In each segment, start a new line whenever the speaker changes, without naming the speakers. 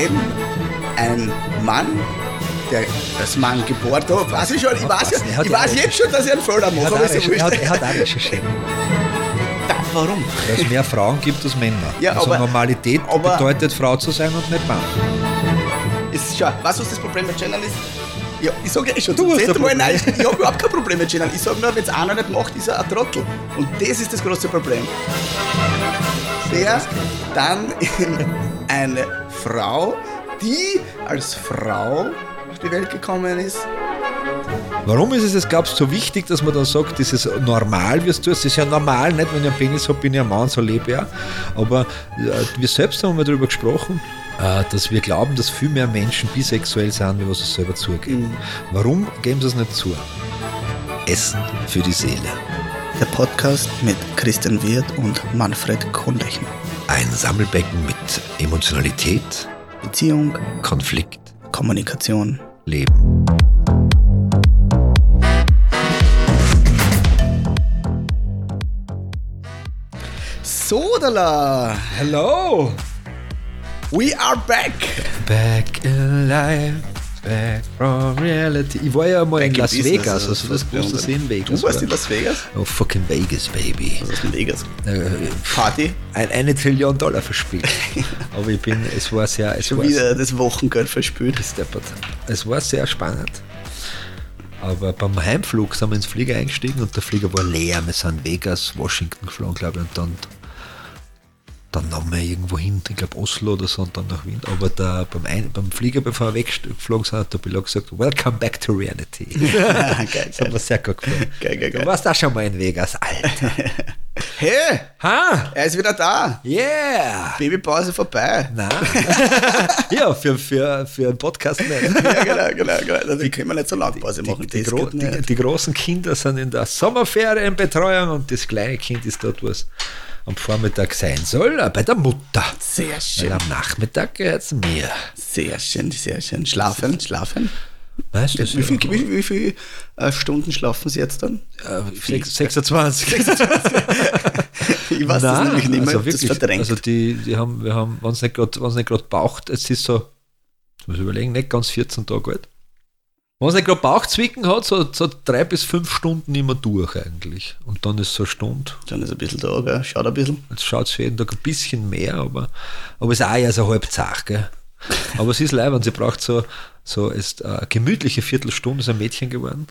wenn ein Mann, der als Mann geboren hat, weiß ich schon, ich weiß, ja, ich weiß jetzt schon, dass ich einen Fehler
Er hat,
aber
auch
ist ja
er, hat, auch recherchiert,
Warum?
weil es mehr Frauen gibt als Männer.
Ja,
also
aber-
Normalität
aber-
bedeutet, Frau zu sein und nicht Mann.
Ist, schau, weißt du, was das Problem mit Gendern ist? Ja, ich sage ja eh schon,
Du hast ein
Mal, nein, ich habe überhaupt kein Problem mit Gendern. Ich sage nur, wenn es einer nicht macht, ist er ein Trottel. Und das ist das große Problem. Der dann eine Frau, die als Frau auf die Welt gekommen ist,
Warum ist es jetzt, glaubst du, so wichtig, dass man dann sagt, das ist normal, wie du es tust? Das ist ja normal, nicht? Wenn ich einen Penis habe, bin ich ein Mann, so lebe ich auch. Aber äh, wir selbst haben mal darüber gesprochen, äh, dass wir glauben, dass viel mehr Menschen bisexuell sind, wie was sie selber zugeben. Warum geben sie es nicht zu? Essen für die Seele.
der Podcast mit Christian Wirth und Manfred Kohnlechner.
Ein Sammelbecken mit Emotionalität,
Beziehung,
Konflikt,
Kommunikation.
Leben.
Sodala,
Hello!
we are back.
Back alive, back from reality. Ich war ja mal in
Back in
Las
Business,
Vegas,
also
das musst du sehen, Vegas.
Du warst
war-
in Las Vegas?
Oh, fucking Vegas, baby.
Was ist in Vegas?
Äh,
Party?
ein, eine Trillion Dollar verspielt. Aber ich bin, es war sehr, es
Schon
war
wieder das Wochengeld
gesteppert. Es war sehr spannend. Aber beim Heimflug sind wir ins Flieger eingestiegen und der Flieger war leer. Wir sind Vegas, Washington geflogen, glaube ich, und dann, dann wir irgendwo hin, ich glaube Oslo oder so, und dann nach Wien. Aber da, beim, Ein beim Flieger, bevor wir weggeflogen sind, hat der Pilot gesagt, Welcome back to reality.
geil,
Das hat mir sehr gut gefallen.
Geil, geil, geil.
Du warst auch schon mal in Vegas, Alter.
Hey,
Ha!
er ist wieder da.
Yeah!
Babypause vorbei.
Nein. ja, für, für, für einen Podcast nicht.
Ja, genau, genau, genau. Also, die können wir nicht so lang Pause machen.
Die, die, gro die, die großen Kinder sind in der Sommerferienbetreuung und das kleine Kind ist dort, wo es am Vormittag sein soll, äh, bei der Mutter.
Sehr
Weil
schön.
am Nachmittag gehört es mir.
Sehr schön, sehr schön. Schlafen, schlafen.
Weißt du,
Wie viel, wie, viel äh, Stunden schlafen Sie jetzt dann?
äh, sechs- 26.
Ich weiß das
Nein,
nämlich nicht mehr.
also
das
wirklich,
verdrängt.
also die, die haben, wir haben, wenn es nicht gerade baucht, es ist so, ich muss überlegen, nicht ganz 14 Tage alt. Wenn es nicht gerade Bauchzwicken hat, so, so drei bis fünf Stunden immer durch eigentlich. Und dann ist so eine Stunde.
dann ist ein bisschen da, gell? Schaut ein bisschen.
Jetzt schaut es jeden Tag ein bisschen mehr, aber, aber es ist auch eher so halb zart, gell? Aber es ist leibend, sie braucht so, so ist eine gemütliche Viertelstunde, ist ein Mädchen geworden.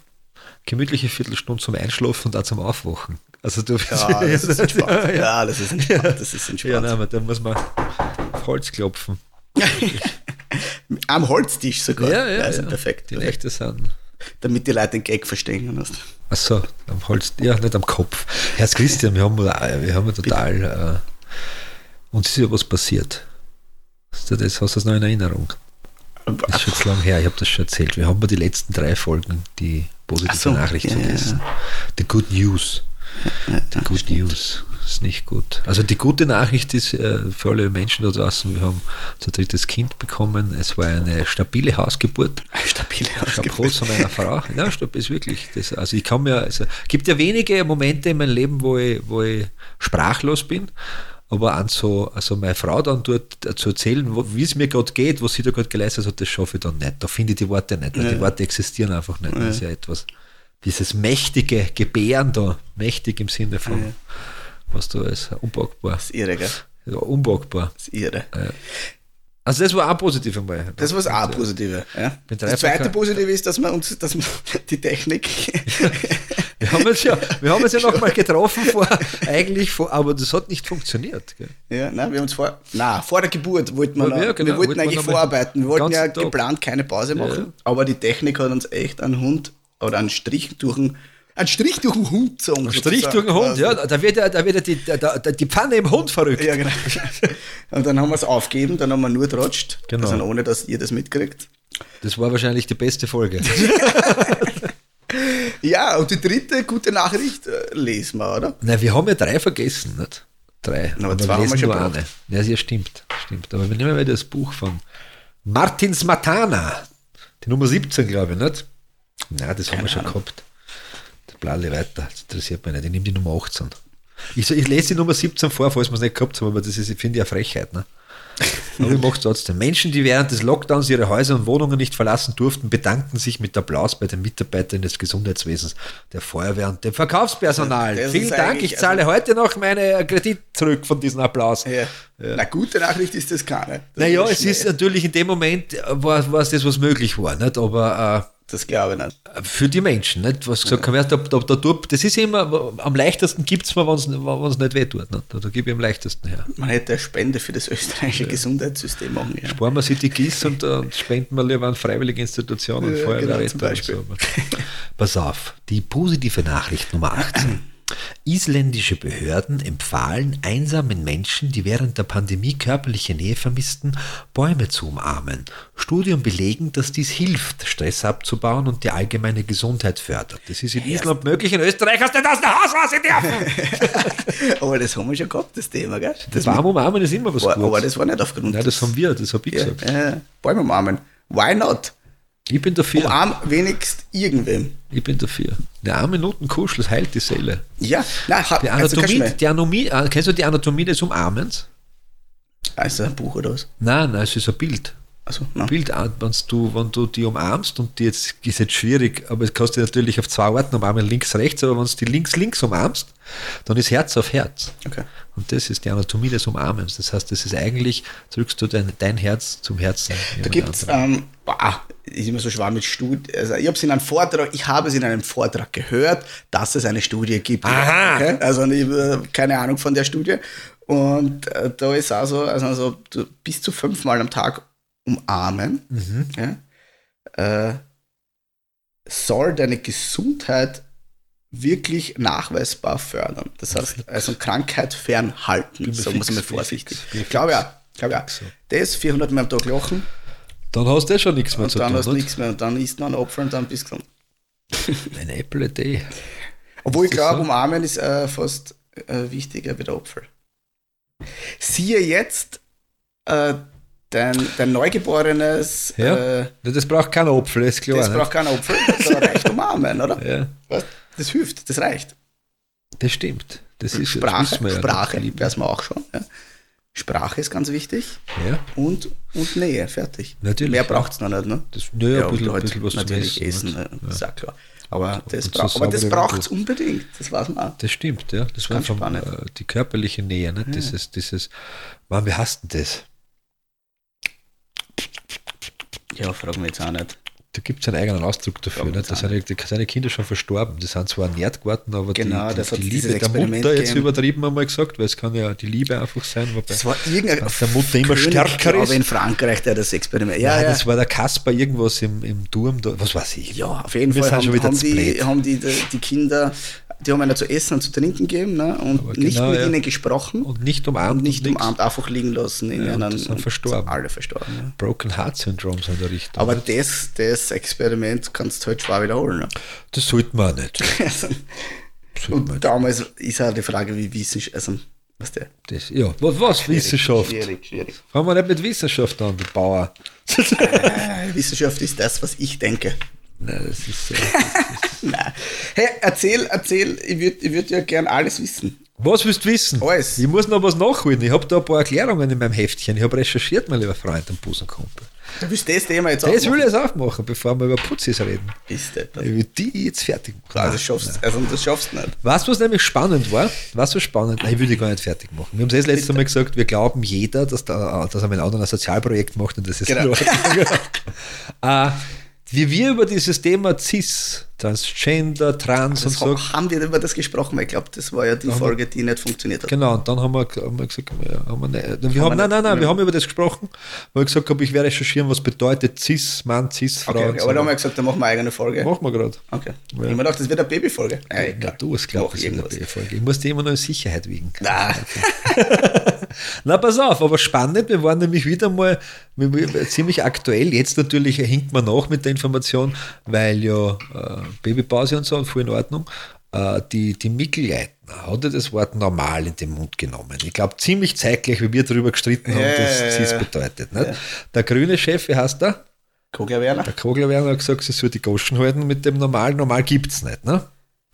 Gemütliche Viertelstunde zum Einschlafen und auch zum Aufwachen. Also du
Ja, das ist entspannt.
ja,
Ja, das ist entspannt. Das ist
ja,
entspannt.
nein, aber da muss man auf Holz klopfen.
Am Holztisch sogar.
Ja, ja,
Also
ja.
perfekt.
Die
perfekt.
Nächte sind.
Damit die Leute den Gag verstehen. Weißt. du.
Achso, am Holz, ja, nicht am Kopf. Herr Christian, wir haben, wir haben total. Äh, uns ist ja was passiert. Hast du das, hast du das noch in Erinnerung? Das ist schon zu lang her, ich habe das schon erzählt. Wir haben bei die letzten drei Folgen die positive
Ach so,
Nachricht
ja, ja,
vergessen. The Good News. The Good News. Ist nicht gut. Also die gute Nachricht ist äh, für alle Menschen da draußen, wir haben unser drittes Kind bekommen. Es war eine stabile Hausgeburt.
Stabile
Chapeau zu meiner Frau. Ja, stopp, ist wirklich. Das, also ich kann mir, also gibt ja wenige Momente in meinem Leben, wo ich, wo ich sprachlos bin. Aber an so, also meine Frau dann dort zu erzählen, wie es mir gerade geht, was sie da gerade geleistet hat, das schaffe ich dann nicht. Da finde ich die Worte nicht, weil die Worte existieren einfach nicht. Das ist ja etwas, dieses mächtige Gebären da, mächtig im Sinne von, was da ist, unpackbar.
Das ist irre, gell?
Ja, unpackbar.
Das ist irre.
Also das war auch positiv einmal.
Das war auch Positive. Ja.
bin
Das zweite Positive ist, dass man uns, dass man die Technik.
Wir haben uns ja, wir haben uns ja nochmal getroffen vor, eigentlich vor, aber das hat nicht funktioniert. Gell?
ja, nein, wir haben uns vor, na, vor der Geburt wollten wir,
Ja,
noch,
ja, genau,
wir wollten
wir
eigentlich vorarbeiten. Wir wollten ja
Tag.
geplant keine Pause machen,
ja.
aber die Technik hat uns echt einen Hund oder einen Strich durch den, einen Strich durch den Hund gezogen.
Strich
sozusagen.
durch den Hund, ja, da wird ja, da wird ja die, da, die Pfanne im Hund verrückt.
Ja, genau. Und dann haben wir es aufgegeben, dann haben wir nur trotscht,
Genau.
also ohne, dass ihr das mitkriegt.
Das war wahrscheinlich die beste Folge.
Ja, und die dritte gute Nachricht äh, lesen wir, oder?
Nein, wir haben ja drei vergessen, nicht? Drei.
Aber zwei haben wir schon
nur eine. Ja, ja, stimmt, stimmt. Aber wir nehmen mal das Buch von Martin Smatana. Die Nummer 17, glaube ich, nicht? Nein, das haben wir schon gehabt. Das Blalle weiter, das interessiert mich nicht. Ich nehme die Nummer 18. Ich, ich lese die Nummer 17 vor, falls wir es nicht gehabt haben, aber das ist, ich finde ja Frechheit. Ne? Aber ich mache es trotzdem. Menschen, die während des Lockdowns ihre Häuser und Wohnungen nicht verlassen durften, bedankten sich mit Applaus bei den Mitarbeitern des Gesundheitswesens, der Feuerwehr und dem Verkaufspersonal.
Das
Vielen Dank, ich zahle heute noch meine Kredit zurück von diesem Applaus.
Ja. Na, gute Nachricht ist das keine. Das
Naja,
ist
es ist natürlich in dem Moment, äh, war, war es das, was möglich war, nicht? aber
Das glaube ich nicht.
für die Menschen, nicht? was gesagt haben, ja, da, da, da, tut- das ist immer, am leichtesten gibt es mir, wenn es nicht wehtut. Nicht? Da, gebe ich am leichtesten her.
Man hätte eine Spende für das österreichische Gesundheitssystem machen können.
Sparen wir sich die GIS und, äh, und spenden wir lieber an freiwillige Institutionen,
Ja,
Feuerwehrretter
genau, zum
und so. Pass auf, die positive Nachricht Nummer 18. Isländische Behörden empfahlen einsamen Menschen, die während der Pandemie körperliche Nähe vermissten, Bäume zu umarmen. Studien belegen, dass dies hilft, Stress abzubauen und die allgemeine Gesundheit fördert. Das ist in Island möglich, in Österreich hast du das nach Haus raus dürfen.
Aber das haben wir schon gehabt, das Thema, gell?
Das Baum umarmen ist immer was Gutes.
aber das war nicht aufgrund
Nein, das haben wir, das habe ich
ja,
gesagt.
äh, Bäume umarmen. Why not?
Ich bin dafür.
Umarm wenigst irgendwem.
Ich bin dafür. Eine arme Minuten Kuschel, das heilt die Seele.
Ja, nein, hat,
Die
also
Anatomie,
du
die Anatomie, äh, kennst du die Anatomie des Umarmens?
Also ein Buch oder was?
Nein, nein, es ist ein Bild.
Also, nein.
Bild, an, wenn du, wenn du die umarmst und die jetzt ist jetzt schwierig, aber es kannst du natürlich auf zwei Arten umarmen, links, rechts, aber wenn du die links, links umarmst, dann ist Herz auf Herz.
Okay.
Und das ist die Anatomie des Umarmens. Das heißt, das ist eigentlich, drückst du dein, dein Herz zum Herzen.
Da gibt es, ähm, boah, ist immer so schwer mit Studien. Also ich habe es in einem Vortrag, ich habe es in einem Vortrag gehört, dass es eine Studie gibt.
Aha.
Okay? Also ich, äh, keine Ahnung von der Studie. Und äh, da ist also, also, bis zu fünfmal am Tag umarmen,
Mhm.
ja, äh, soll deine Gesundheit wirklich nachweisbar fördern. Das heißt, also Krankheit fernhalten. So muss man vorsichtig.
fix,
Ich glaube ja. Glaube ja. Das 400 Mal am Tag lachen
Dann hast du eh schon nichts mehr
und
zu
dann
tun.
hast du
nicht?
nichts mehr und dann isst man einen Apfel und dann bist du gesund.
Ein Apple a day.
Obwohl ich glaube,
so?
umarmen ist äh, fast äh, wichtiger wie der Apfel. Siehe jetzt äh, dein, dein Neugeborenes,
Ja.
äh,
Das braucht kein Apfel, ist klar.
das
ne?
braucht keinen Apfel, da reicht umarmen, oder?
ja,
Was? Das hilft, das reicht.
das stimmt. Das ist
Sprache,
das wir ja,
Sprache,
die Liebe.
weiß man auch schon. Ja. Sprache ist ganz wichtig
Ja,
und, und Nähe, fertig.
Natürlich,
Mehr
ja.
braucht es noch nicht, ne?
das, ja, ja, ein
und
bisschen,
halt
bisschen was
natürlich
zum
essen,
Essen.
äh,
nicht?
ist
Ja.
auch klar. Aber das,
und so
aber das braucht es unbedingt, das weiß man auch.
Das stimmt, ja. Das war
Ganz
vom,
spannend.
äh, die körperliche Nähe, ne? dieses, dieses, man, wie hast denn das?
Ja, fragen wir jetzt auch nicht.
Da gibt es einen eigenen Ausdruck dafür.
Ja,
Ne? Da sind, seine Kinder schon verstorben. Die sind zwar ernährt geworden, aber
Genau,
die,
das
die, die Liebe der Mutter, jetzt
gegeben.
übertrieben einmal gesagt, weil es kann ja die Liebe einfach sein, wobei
Das war irgendein
der Mutter immer stärker
glaube
ist.
in Frankreich, der das Experiment. Ja,
Nein,
ja.
das war der Kasper irgendwas im, im Turm, da, was weiß ich.
ja, auf jeden
Wir
Fall
sind
haben,
schon wieder
haben, die, haben die, die, Kinder, die haben einer zu essen und zu trinken gegeben ne? und
Aber
nicht
genau,
mit
ja.
ihnen gesprochen und,
nicht umarmt.
nicht
und nix.
umarmt, einfach liegen lassen in
Ja, die sind verstorben.
Alle verstorben. Ja.
Broken Heart Syndrome so in der Richtung.
Aber
ne?
das, das Experiment kannst du halt schwer wiederholen. Ne?
das sollte man auch nicht.
Also, und damals ist auch die Frage, wie Wissenschaft, also, was der?
Das, ja, was, was Wissenschaft?
Schwierig, schwierig.
Fangen wir nicht mit Wissenschaft an, du Bauer.
Äh, Wissenschaft ist das, was ich denke.
Nein, das ist,
Nein. Hey, erzähl, erzähl, ich würde ich würd ja gern alles wissen.
was willst du wissen?
Alles.
Ich muss noch was nachholen. Ich habe da ein paar Erklärungen in meinem Heftchen. Ich habe recherchiert, mein lieber Freund und Busenkumpel.
Du willst das Thema jetzt
Das will ich
aufmachen?
jetzt aufmachen, bevor wir über Putzis reden.
Ist das.
Ich will die jetzt fertig machen.
Also, das schaffst, also das schaffst du nicht.
Weißt du, was nämlich spannend war? Was was spannend? Nein, ich will die gar nicht fertig machen. Wir haben es das letzte Mal gesagt, wir glauben jeder, dass, da, dass er mit anderen ein Sozialprojekt macht und das ist
Genau.
in Ordnung. wie wir über dieses Thema CIS, Transgender, Trans und
Das
so.
ha- haben wir über das gesprochen, ich glaube, das war ja die Folge, die nicht funktioniert hat.
Genau, und dann haben wir, haben wir gesagt, haben wir nicht, wir haben, nein, nein, nein, wir haben über das gesprochen, weil ich gesagt habe, ich werde recherchieren, was bedeutet CIS, Mann, CIS, Frau.
Okay,
und
okay,
so.
aber da haben wir gesagt, dann machen wir eine eigene Folge.
Machen wir gerade.
Okay.
Ja.
Ich mir gedacht, das wird eine Babyfolge. Ja,
du hast glaubt, das ist eine. B-Folge. Ich muss die immer noch in Sicherheit wiegen.
Na,
Na, pass auf, aber spannend, wir waren nämlich wieder mal ziemlich aktuell. Jetzt natürlich hinkt man nach mit der Information, weil ja äh, Babypause und so und voll in Ordnung. Äh, die, die Mikl-Leitner hat ja das Wort normal in den Mund genommen. Ich glaube, ziemlich zeitgleich, wie wir darüber gestritten haben,
Ja,
dass
ja, ja.
bedeutet. Nicht? Der grüne Chef, wie heißt der?
Kogler Werner?
Der Kogler-Werner hat gesagt, sie soll die Goschen halten mit dem Normal. Normal gibt es nicht. Ne?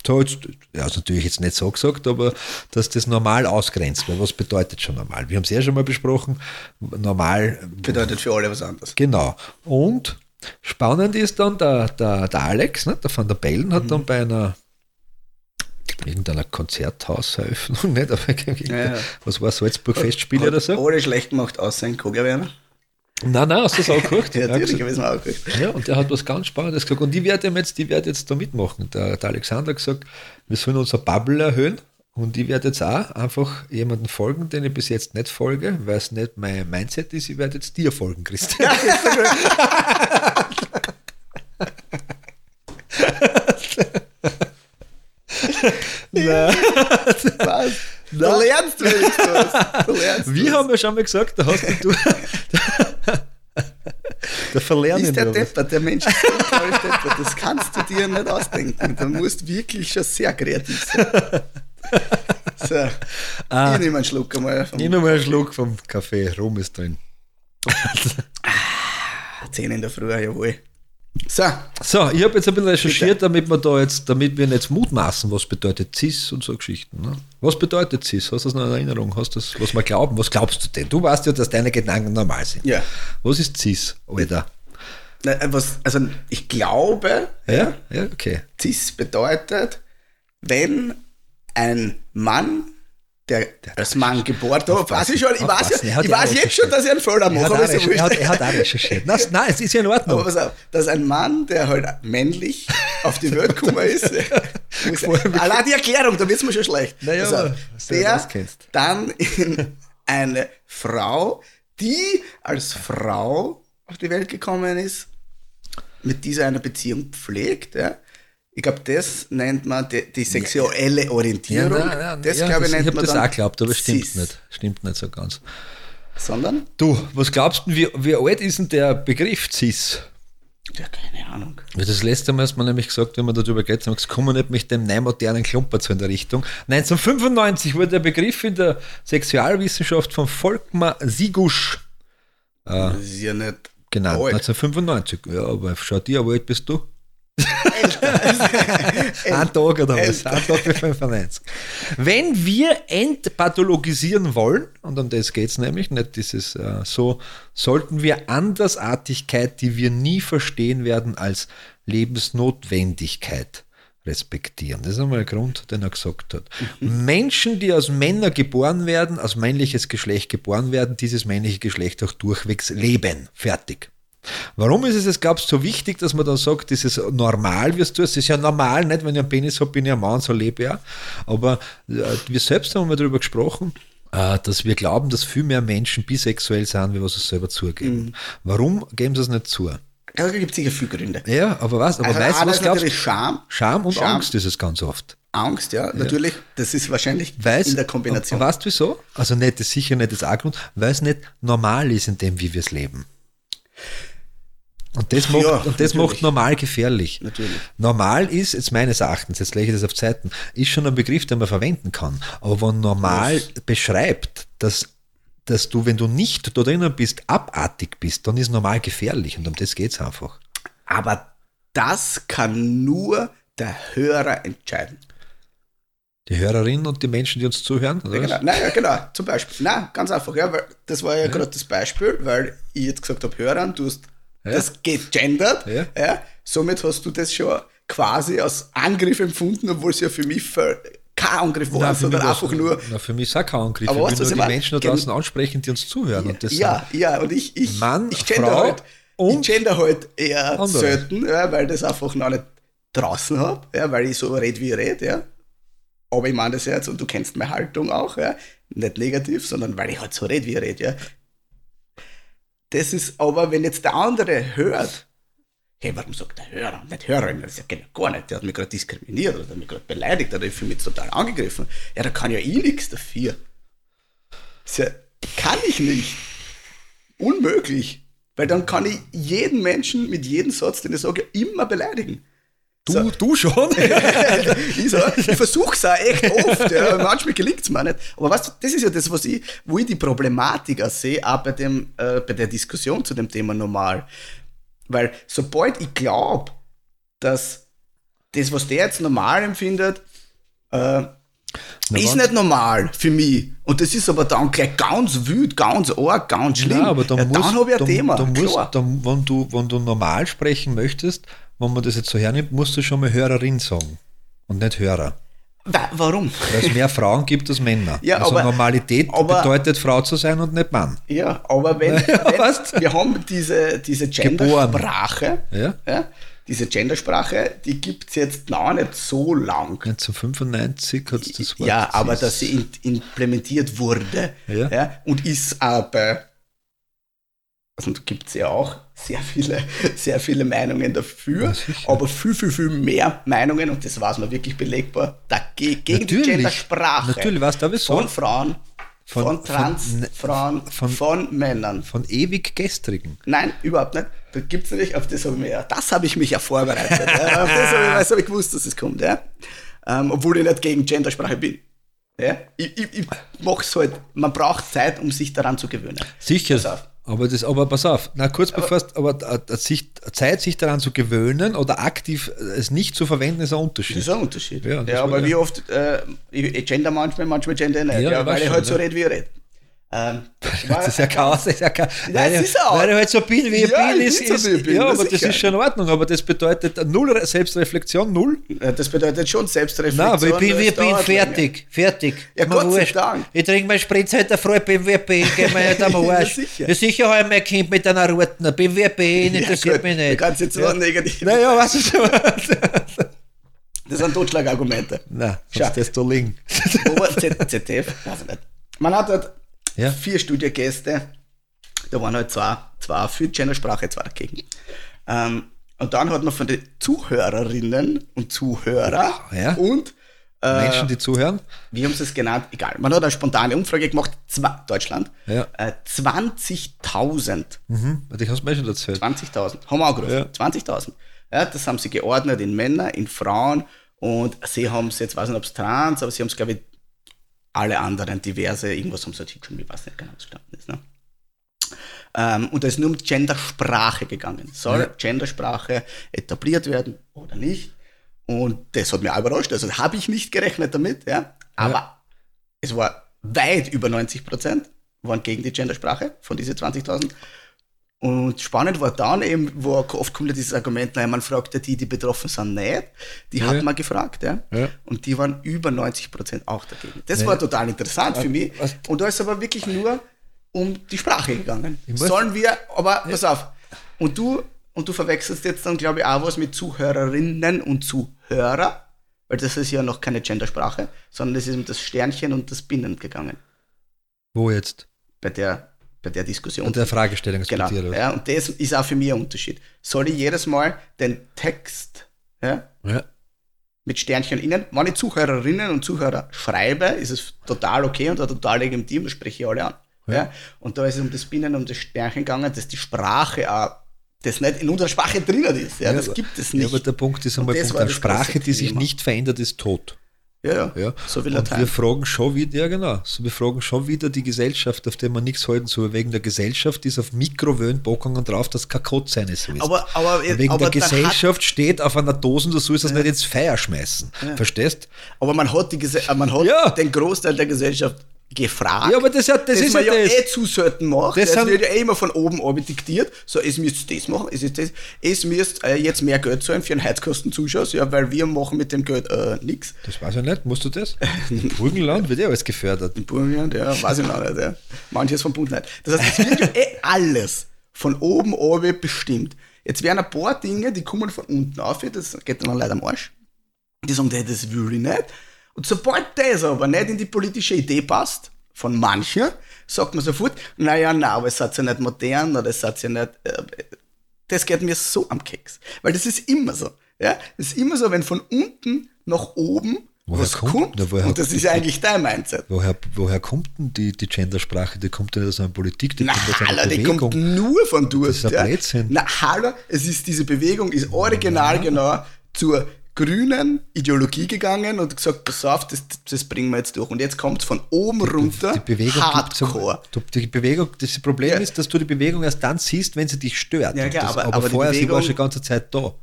Da jetzt, ja, ist natürlich jetzt nicht so gesagt, aber dass das normal ausgrenzt, weil was bedeutet schon normal? Wir haben es ja schon mal besprochen, normal
Bedeutet für alle was anderes.
Genau. Und spannend ist dann, der, der, der Alex, ne, der Van der Bellen, hat dann bei einer irgendeiner Konzerthauseröffnung, nicht? Aber
Ja, ja.
was war Salzburg Festspiele oder so?
Alle schlecht gemacht, außer ein Kogerwerner.
Nein, nein, hast du das auch gehört?
Ja, natürlich habe ich es auch gehört.
Ja, und der hat was ganz Spannendes gesagt. Und die werden jetzt, die jetzt da mitmachen. Der, der Alexander hat gesagt, wir sollen unser Bubble erhöhen. Und ich werde jetzt auch einfach jemanden folgen, den ich bis jetzt nicht folge, weil es nicht mein Mindset ist. Ich werde jetzt dir folgen, Christian.
Was? Du lernst wenigstens was. Du lernst
Wir
was.
haben ja schon mal gesagt, da hast du. da verlernen
ist der. Deppert, der Mensch ist so unglaublich deppert. Das kannst du dir nicht ausdenken. Du musst wirklich schon sehr kreativ sein. So, ich nehme einen Schluck einmal vom
Ich mal einen Schluck vom Kaffee, Rum ist drin.
10 in der Früh, jawohl. So,
So, ich habe jetzt ein bisschen recherchiert, damit wir da jetzt, damit wir nicht mutmaßen, was bedeutet CIS und so Geschichten. Ne? Was bedeutet CIS? Hast du das noch in Erinnerung? Hast du das, was wir glauben? Was glaubst du denn? Du weißt ja, dass deine Gedanken normal sind.
ja.
Was ist CIS, Alter?
Na, Was, also ich glaube,
Ja? Ja, okay.
CIS bedeutet, wenn ein Mann, der als Mann geboren ist, weiß ich schon, ich weiß,
er hat
ich
ja
weiß jetzt schon, dass ich einen Fehler
Er
mache,
hat,
ist ja
recherchiert, er, hat, er hat auch recherchiert. Nein, nein, es ist ja in Ordnung.
Aber pass auf, dass ein Mann, der halt männlich auf die Welt gekommen ist, allein die Erklärung, da wird es mir schon schlecht.
Naja, das
der dann in eine Frau, die als Frau auf die Welt gekommen ist, mit dieser eine Beziehung pflegt. Ja. Ich glaube, das nennt man die, die sexuelle Orientierung. das,
ja,
glaube ich,
das,
nennt
ich habe
man
das
dann
auch geglaubt, aber stimmt
cis.
nicht. Stimmt nicht so ganz.
Sondern?
Du, was glaubst du, wie, wie alt ist denn der Begriff CIS?
Ja, keine Ahnung.
Das letzte Mal du mir nämlich gesagt, wenn wir darüber geht, haben wir gesagt, kommen wir nicht mit dem neumodernen Klumper zu in der Richtung. 1995 wurde der Begriff in der Sexualwissenschaft von Volkmar Sigusch
Das ist ja nicht
genannt.
alt.
1995. Ja, aber schau dir, wie alt bist du? Ein Tag oder was? Ein Tag für 95. Wenn wir entpathologisieren wollen, und um das geht es nämlich, nicht dieses äh, so, sollten wir Andersartigkeit, die wir nie verstehen werden, als Lebensnotwendigkeit respektieren. Das ist einmal ein Grund, den er gesagt hat. Menschen, die aus Männern geboren werden, aus männliches Geschlecht geboren werden, dieses männliche Geschlecht auch durchwegs leben. Fertig. Warum ist es glaubst du, so wichtig, dass man dann sagt, das ist normal, wie es tust? Das ist ja normal, nicht? Wenn ich einen Penis habe, bin ich ein Mann, so lebe ich auch. Aber äh, wir selbst haben mal darüber gesprochen, äh, dass wir glauben, dass viel mehr Menschen bisexuell sind, wie was sie selber zugeben. Warum geben sie es nicht zu?
Da gibt es sicher viele Gründe.
Ja, aber was? Aber
Also,
weißt du, was
ist
glaubst du?
Scham,
Scham und
Scham.
Angst ist es ganz oft.
Angst, ja, natürlich. Das ist wahrscheinlich
Weil's,
in der Kombination.
Weißt du wieso? Also nicht, das ist sicher nicht das A-Grund, weil es nicht normal ist in dem, wie wir es leben. Und das, macht,
Ja,
und das macht normal gefährlich.
Natürlich.
Normal ist, jetzt meines Erachtens, jetzt lege ich das auf Zeiten, ist schon ein Begriff, den man verwenden kann. Aber wenn normal beschreibt, dass, dass du, wenn du nicht da drinnen bist, abartig bist, dann ist normal gefährlich. Und um das geht es einfach.
Aber das kann nur der Hörer entscheiden.
Die Hörerinnen und die Menschen, die uns zuhören, oder
Ja,
was?
genau. Nein, ja, genau. Zum Beispiel. Nein, ganz einfach. Ja, weil das war ja, gerade das Beispiel, weil ich jetzt gesagt habe, Hörern, du hast das gegendert.
Ja.
Ja. Somit hast du das schon quasi als Angriff empfunden, obwohl es ja für mich kein Angriff war,
Nein,
sondern einfach nur.
Na, für mich ist auch kein Angriff.
Aber
ich will nur
was
die Menschen da draußen ansprechen, die uns zuhören. Und das
Ja, ja, und ich, ich,
Mann,
ich gender
Frau
halt,
und
ich gender halt eher
andere.
selten, ja, weil das einfach noch nicht draußen habe, ja, weil ich so rede, wie ich rede, ja. Aber ich meine das jetzt, und du kennst meine Haltung auch, ja, nicht negativ, sondern weil ich halt so rede, wie ich rede, ja. Das ist aber, wenn jetzt der andere hört, hey, warum sagt der Hörer und nicht Hörerin? Das ja genau gar nicht. Der hat mich gerade diskriminiert oder der hat mich gerade beleidigt oder ich fühle mich total angegriffen. Ja, da kann ja ich nichts dafür. Das ja, kann ich nicht. Unmöglich. Weil dann kann ich jeden Menschen mit jedem Satz, den ich sage, immer beleidigen.
Du, du schon?
ich so, ich versuche es auch echt oft, ja. manchmal gelingt es mir nicht. Aber weißt du, das ist ja das, was ich, wo ich die Problematik auch sehe, auch bei, dem, äh, bei der Diskussion zu dem Thema normal. Weil sobald ich glaube, dass das, was der jetzt normal empfindet, äh,
Na,
ist nicht normal für mich. Und das ist aber dann gleich ganz wild, ganz arg, ganz schlimm.
Ja, aber dann,
ja, dann habe ich ein
dann,
Thema.
Dann musst, dann, wenn, du, wenn du normal sprechen möchtest, wenn man das jetzt so hernimmt, musst du schon mal Hörerin sagen und nicht Hörer.
Wa- Warum?
Weil es mehr Frauen gibt als Männer.
Ja,
also
aber-
Normalität
aber-
bedeutet Frau zu sein und nicht Mann.
Ja, aber wenn,
Ja,
wenn wir haben diese, diese. Gendersprache,
Ja.
ja, diese Gendersprache, die gibt es jetzt noch nicht so lang.
1995 hat es das Wort.
Ja, aber dass sie in, implementiert wurde
Ja.
und ist auch bei, also da gibt es ja auch sehr viele, sehr viele Meinungen dafür,
Ja,
aber viel, viel, viel mehr Meinungen, und das weiß man wirklich belegbar, dagegen, gegen die
Natürlich.
Gendersprache
Natürlich, weißt du, wieso?
von Frauen, von,
Von-
Transfrauen,
von-
von, Männern.
Von ewig gestrigen.
Nein, überhaupt nicht. Da gibt es nämlich, auf das habe ich mich ja, das habe ich mich ja vorbereitet. ja, auf das habe ich, hab ich gewusst, dass es kommt, ja. Ähm, obwohl ich nicht gegen Gendersprache bin. Ja? Ich, ich, ich mache es halt, man braucht Zeit, um sich daran zu gewöhnen.
Sicher. Aber das, aber pass auf, na kurz bevor es- aber äh, äh, sich, Zeit, sich daran zu gewöhnen oder aktiv äh, es nicht zu verwenden, ist ein
Das
Unterschied.
ist ein Unterschied.
Ja,
Ja,
das
aber wie oft, äh, ich, gender manchmal, manchmal gender ich nicht,
Ja,
ja, weil ich halt so rede, wie ich rede. Ähm,
Das ist ja Chaos, das ist ja Chaos.
Ja,
weil,
ist auch.
weil ich halt so bin, wie ich
Ja,
bin, ist,
bin so,
ist,
bin,
ja,
das
aber das ist schon in Ordnung, aber das bedeutet null Re- Selbstreflexion, null.
Das bedeutet schon Selbstreflexion.
Nein, weil ich bin, wie ich bin, fertig, fertig.
Ja,
Ist
Gott sei. Dank.
Ich trinke meinen Spritz heute früh beim WP, geh mir nicht am
Ja,
Arsch.
sicher.
Ja, sicher habe ich mein Kind mit einer Roten, beim WP, interessiert
ja,
mich nicht.
Du kannst jetzt
ja.
negativ.
Naja, was ist
Das sind Totschlagargumente.
Nein,
Schau.
das da liegen.
Aber Z- ZDF, weiß ich nicht. Man hat halt
Ja.
vier Studiogäste, da waren halt zwei, zwei für Gendersprache, zwei dagegen. Ähm, und dann hat man von den Zuhörerinnen und Zuhörer
Ja.
und äh,
Menschen, die zuhören.
wie haben sie es genannt? Egal. Man hat eine spontane Umfrage gemacht, zwei, Deutschland,
Ja.
äh, 20.000.
Mhm. Die hast du mir schon erzählt.
20.000. Haben wir auch gerufen.
Ja.
20.000. Ja, das haben sie geordnet in Männer, in Frauen und sie haben es jetzt, weiß nicht, ob es trans, aber sie haben es, glaube ich, alle anderen diverse, irgendwas haben sie halt hingeschrieben, ich weiß nicht genau, was gestanden ist. Ne? Ähm, und da ist nur um Gendersprache gegangen. Soll
Ja.
Gendersprache etabliert werden oder nicht? Und das hat mich auch überrascht. Also habe ich nicht gerechnet damit, ja. Aber es war weit über 90 Prozent waren gegen die Gendersprache von diesen 20.000. Und spannend war dann eben, wo oft kommt ja dieses Argument, naja, man fragt ja die, die betroffen sind, nicht. Die
Ja.
hat man gefragt, ja.
Ja.
Und die waren über 90 Prozent auch dagegen. Das
Ja.
war total interessant für mich.
was-
Und da ist aber wirklich nur um die Sprache gegangen. Sollen wir, aber pass auf. Und du, und du verwechselst jetzt dann, glaube ich, auch was mit Zuhörerinnen und Zuhörer, weil das ist ja noch keine Gendersprache, sondern es ist um das Sternchen und das Binnen gegangen
Wo jetzt?
bei der, bei der Diskussion.
Und der Fragestellung
Genau. Ja, und das ist auch für mich ein Unterschied. Soll ich jedes Mal den Text ja,
Ja.
mit Sternchen innen, wenn ich Zuhörerinnen und Zuhörer schreibe, ist es total okay und total legitim, das spreche ich alle an. Ja.
Ja.
Und da ist es um das Binnen, um das Sternchen gegangen, dass die Sprache auch, das nicht in unserer Sprache drinnen ist. Ja, das
aber-
gibt es
Ja,
nicht.
aber der Punkt ist einmal,
das
Punkt,
das
Sprache, die sich nicht verändert, ist tot.
Ja, ja,
Ja.
so wie
Und
Latein.
wir fragen schon wieder, ja genau, so wir fragen schon wieder die Gesellschaft, auf der man nichts halten soll. Wegen der Gesellschaft ist auf Mikrowellen Bockungen drauf, dass kein Kotz sein ist.
aber, aber,
Und wegen
aber,
der Gesellschaft steht auf einer Dose, du sollst das nicht ins Feuer schmeißen. Verstehst?
aber man hat, die, Gese- äh, man hat
Ja.
den Großteil der Gesellschaft gefragt.
Ja, aber das, ja, das
das
ist
man
ja
ja
das.
eh zu selten macht.
Das
Das,
sind-
wird ja eh immer von oben oben diktiert. So, es müsst das machen, es ist das. Es müsst äh, jetzt mehr Geld zahlen für einen Heizkostenzuschuss, ja, weil wir machen mit dem Geld äh, nichts.
Das weiß ich nicht, musst du das? Im Burgenland wird ja alles gefördert.
In Burgenland, ja, weiß ich noch nicht. Ja. Manches vom Bund nicht. Das heißt, es wird ja eh alles von oben oben bestimmt. Jetzt werden ein paar Dinge, die kommen von unten auf, das geht dann leider am Arsch. Die sagen, das will ich nicht. Und sobald das aber nicht in die politische Idee passt, von manchen, sagt man sofort, naja, na, aber es seid ja nicht modern oder es seid ja nicht. Äh, das geht mir so am Keks. Weil das ist immer so. Ja? Das ist immer so, wenn von unten nach oben
Woher
was
kommt-
kommt,
na, woher
und das ist ja eigentlich dein Mindset.
Woher, woher kommt denn die, die Gendersprache? Die kommt ja aus einer Politik, die
Na,
kommt aus einer
hallo, die
Bewegung.
kommt nur von dort.
Das ist ein
ja.
Blödsinn.
Na, hallo, es ist diese Bewegung, ist original genau zur grünen Ideologie gegangen und gesagt, pass auf, das, das bringen wir jetzt durch. Und jetzt kommt es von oben runter,
die Bewegung
Hardcore.
Du- die Bewegung, das Problem
Ja.
ist, dass du die Bewegung erst dann siehst, wenn sie dich stört.
Ja, klar,
das,
aber-
aber,
aber die
vorher sie war schon die ganze Zeit da.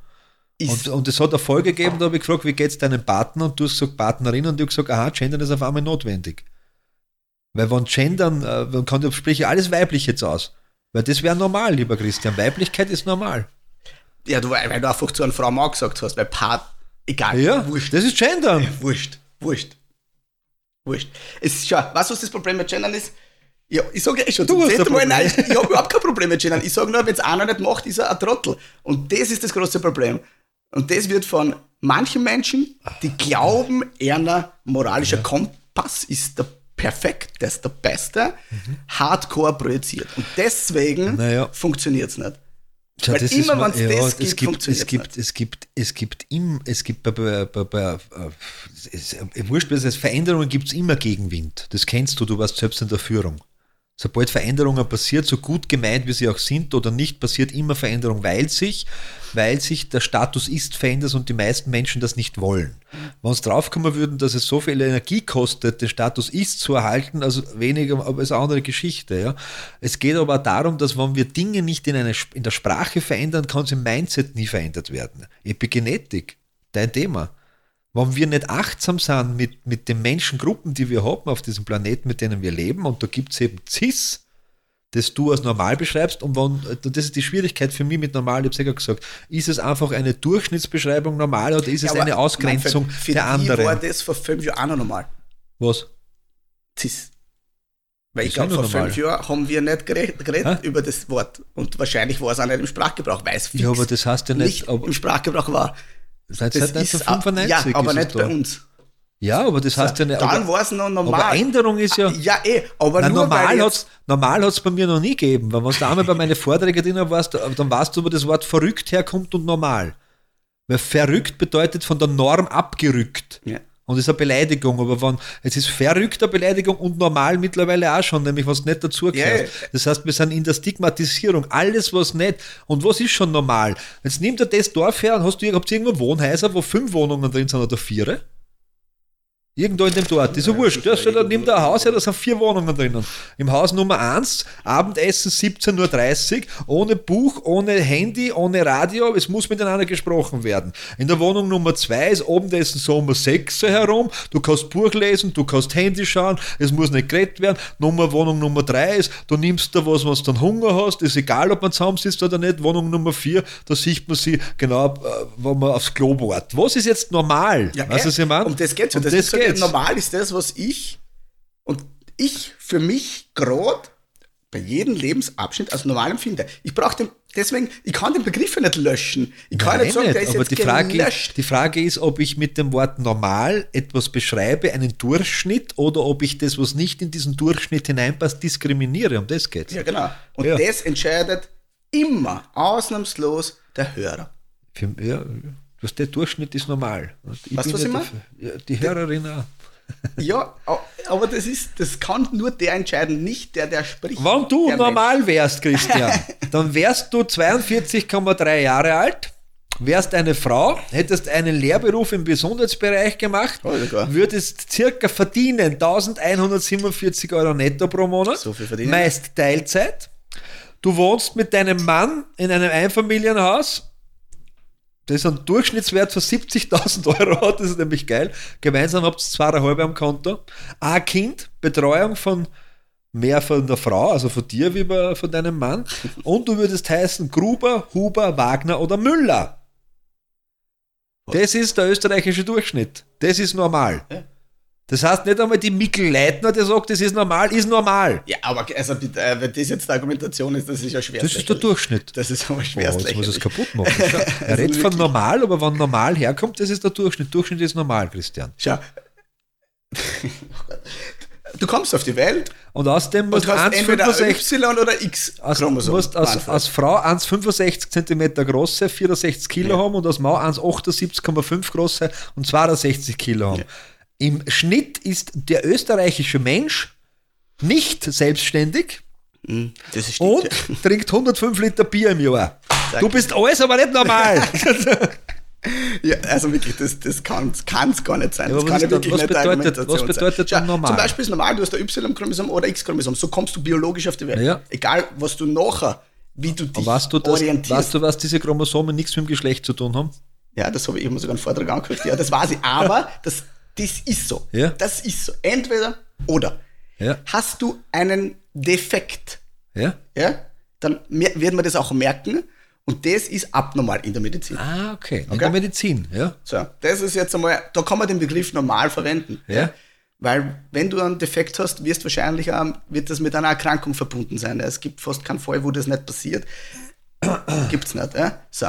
Und, und es hat eine Folge gegeben, da habe ich gefragt, wie geht es deinem Partner? Und du hast gesagt Partnerin und ich habe gesagt, aha, Gendern ist auf einmal notwendig. Weil wenn Gendern, äh, man kann, spreche alles weiblich jetzt aus. Weil das wäre normal, lieber Christian. Weiblichkeit ist normal.
Ja, du, weil du einfach zu einer Frau Mann gesagt hast, weil Part, egal,
Ja,
wurscht.
das ist Gendern.
Wurscht, wurscht. Wurscht. Es ist schon, weißt du, was das Problem mit Gendern ist? Ja, ich sage ja schon,
Du hast
Mal, nein, ich habe überhaupt kein Problem mit Gendern. Ich sage nur, wenn es einer nicht macht, ist er ein Trottel. Und das ist das große Problem. Und das wird von manchen Menschen, die glauben, einer moralischer Kompass ist der perfekt, das ist der beste, hardcore projiziert. Und deswegen
Mhm. Naja.
funktioniert es nicht.
Schau,
Weil
das
immer,
mal-
wenn's das
es
gibt,
gibt,
funktioniert's
es gibt, es gibt, es gibt im, es gibt bei, bei, bei, bei es, wurscht, es Veränderungen gibt es immer Gegenwind. Das kennst du, du warst selbst in der Führung. Sobald Veränderungen passiert, so gut gemeint wie sie auch sind oder nicht, passiert immer Veränderung, weil sich, weil sich der Status ist verändert und die meisten Menschen das nicht wollen. Wenn es draufkommen würden, dass es so viel Energie kostet, den Status ist zu erhalten, also weniger, aber ist eine andere Geschichte. Ja. Es geht aber auch darum, dass wenn wir Dinge nicht in, eine, in der Sprache verändern, kann es im Mindset nie verändert werden. Epigenetik, dein Thema. Wenn wir nicht achtsam sind mit, mit den Menschengruppen, die wir haben auf diesem Planeten, mit denen wir leben, und da gibt es eben CIS, das du als normal beschreibst, und wenn, das ist die Schwierigkeit für mich mit normal, ich habe es ja gesagt, ist es einfach eine Durchschnittsbeschreibung normal oder ist es
Ja,
eine Ausgrenzung
Manfred, für
der
die
anderen?
war das vor fünf Jahren auch noch normal.
Was?
Cis. Weil ich
Das
glaube, vor
nur
fünf Jahren haben wir nicht geredet, geredet über das Wort. Und wahrscheinlich war es auch nicht im Sprachgebrauch, weil es fix
Ja, aber das heißt ja nicht,
nicht
aber-
im Sprachgebrauch war.
Seit,
Das
seit
ist,
1995
ja, aber nicht
da.
bei uns.
Ja, aber das heißt ja nicht.
Dann war es noch normal.
aber Änderung ist ja.
Ja, eh, aber
Na,
nur
normal hat es normal hat's bei mir noch nie gegeben. Weil wenn du einmal bei meinen Vorträgen drin warst, dann weißt du, wo das Wort verrückt herkommt und normal. Weil verrückt bedeutet von der Norm abgerückt.
Ja.
Und ist eine Beleidigung, aber wenn, es ist verrückt eine Beleidigung und normal mittlerweile auch schon, nämlich was nicht dazugehört.
Ja, ja.
Das heißt, wir sind in der Stigmatisierung, alles was nicht. Und was ist schon normal? Jetzt nimmt er das Dorf her und hast du, habt ihr irgendwo Wohnhäuser, wo fünf Wohnungen drin sind oder vier? Irgendwo in dem Dorf, ist ja wurscht. Ja, da nimmt er ein Haus her, da sind vier Wohnungen drinnen. Im Haus Nummer 1, Abendessen 17.30 Uhr, ohne Buch, ohne Handy, ohne Radio, es muss miteinander gesprochen werden. In der Wohnung Nummer 2 ist Abendessen so um 6 Uhr herum, du kannst Buch lesen, du kannst Handy schauen, es muss nicht geredet werden. Nummer Wohnung Nummer 3 ist, du nimmst da was, wenn du dann Hunger hast, ist egal, ob man zusammensitzt oder nicht. Wohnung Nummer 4, da sieht man sie genau, äh, wenn man aufs Klo wart. Was ist jetzt normal?
ja,
weißt du, was ich meine?
um das geht's ja.
Um
Das,
das geht's.
normal ist das, was ich und ich für mich gerade bei jedem Lebensabschnitt als normal empfinde. Ich brauche den, deswegen, ich kann den Begriff ja nicht löschen. Ich kann
Nein,
nicht sagen, der ist
aber
jetzt
die Frage,
gelöscht.
ist, die Frage ist, ob ich mit dem Wort normal etwas beschreibe, einen Durchschnitt, oder ob ich das, was nicht in diesen Durchschnitt hineinpasst, diskriminiere. Um das geht's.
Ja, genau. Und
Ja.
das entscheidet immer, ausnahmslos, der Hörer.
Für, ja, was der Durchschnitt ist normal. Ich
Weißt du, was ich
ja
meine?
der- Ja, die Hörerin auch.
Ja, aber das ist, das kann nur der entscheiden, nicht der, der spricht.
Wenn du normal wärst, Christian, dann wärst du 42,3 Jahre alt, wärst eine Frau, hättest einen Lehrberuf im Gesundheitsbereich gemacht, würdest circa verdienen 1147 Euro netto pro Monat,
So viel verdienen?
meist Teilzeit. Du wohnst mit deinem Mann in einem Einfamilienhaus, das einen Durchschnittswert von 70.000 Euro hat, das ist nämlich geil. Gemeinsam habt ihr zweieinhalb am Konto. Ein Kind, Betreuung von mehr von der Frau, also von dir wie von deinem Mann. Und du würdest heißen Gruber, Huber, Wagner oder Müller. Das ist der österreichische Durchschnitt. Das ist normal. Das heißt nicht einmal die Mikkel Leitner, der sagt, das ist normal, ist normal.
Ja, aber also bitte, äh, wenn das jetzt die Argumentation ist, das ist ja schwer.
Das ist der Durchschnitt.
Das ist aber
Oh,
schwer.
jetzt muss es kaputt machen. Schau, Er redet von normal, aber wenn normal herkommt, das ist der Durchschnitt. Durchschnitt ist normal, Christian.
Schau. Du kommst auf die Welt
Und außerdem
und
musst
du hast entweder ein
1,65
Y oder X
Als,
Chromosom.
musst als, als Frau 1,65 cm große, 64 Kilo
Ja.
haben und als Mann 1,78,5 große und 62 Kilo haben.
Ja.
Im Schnitt ist der österreichische Mensch nicht selbstständig
Hm, das
und
ja.
trinkt 105 Liter Bier im Jahr.
Sag-
Du bist alles, aber nicht normal.
Ja, also wirklich, das, das kann es gar nicht sein.
Ja,
das kann
was
ja wirklich
was
nicht
bedeutet- was bedeutet
sein.
normal?
Zum Beispiel ist normal, du hast ein Y-Chromosom oder X-Chromosom. So kommst du biologisch auf die Welt.
Ja.
Egal, was du nachher, wie du dich
weißt du, dass,
orientierst.
weißt du, was diese Chromosomen nichts mit dem Geschlecht zu tun haben?
Ja, das habe ich immer sogar einen Vortrag angekriegt. Ja, das weiß ich. Aber das, das ist so.
Ja.
Das ist so. Entweder oder.
Ja.
Hast du einen Defekt,
Ja?
ja, dann wird man das auch merken. Und das ist abnormal in der Medizin.
Ah, okay. In
Okay.
der Medizin, ja.
So, das ist jetzt einmal, da kann man den Begriff normal verwenden.
Ja.
Weil wenn du einen Defekt hast, wirst wahrscheinlich auch, wird das mit einer Erkrankung verbunden sein. Es gibt fast keinen Fall, wo das nicht passiert. Gibt's nicht. Ja? So.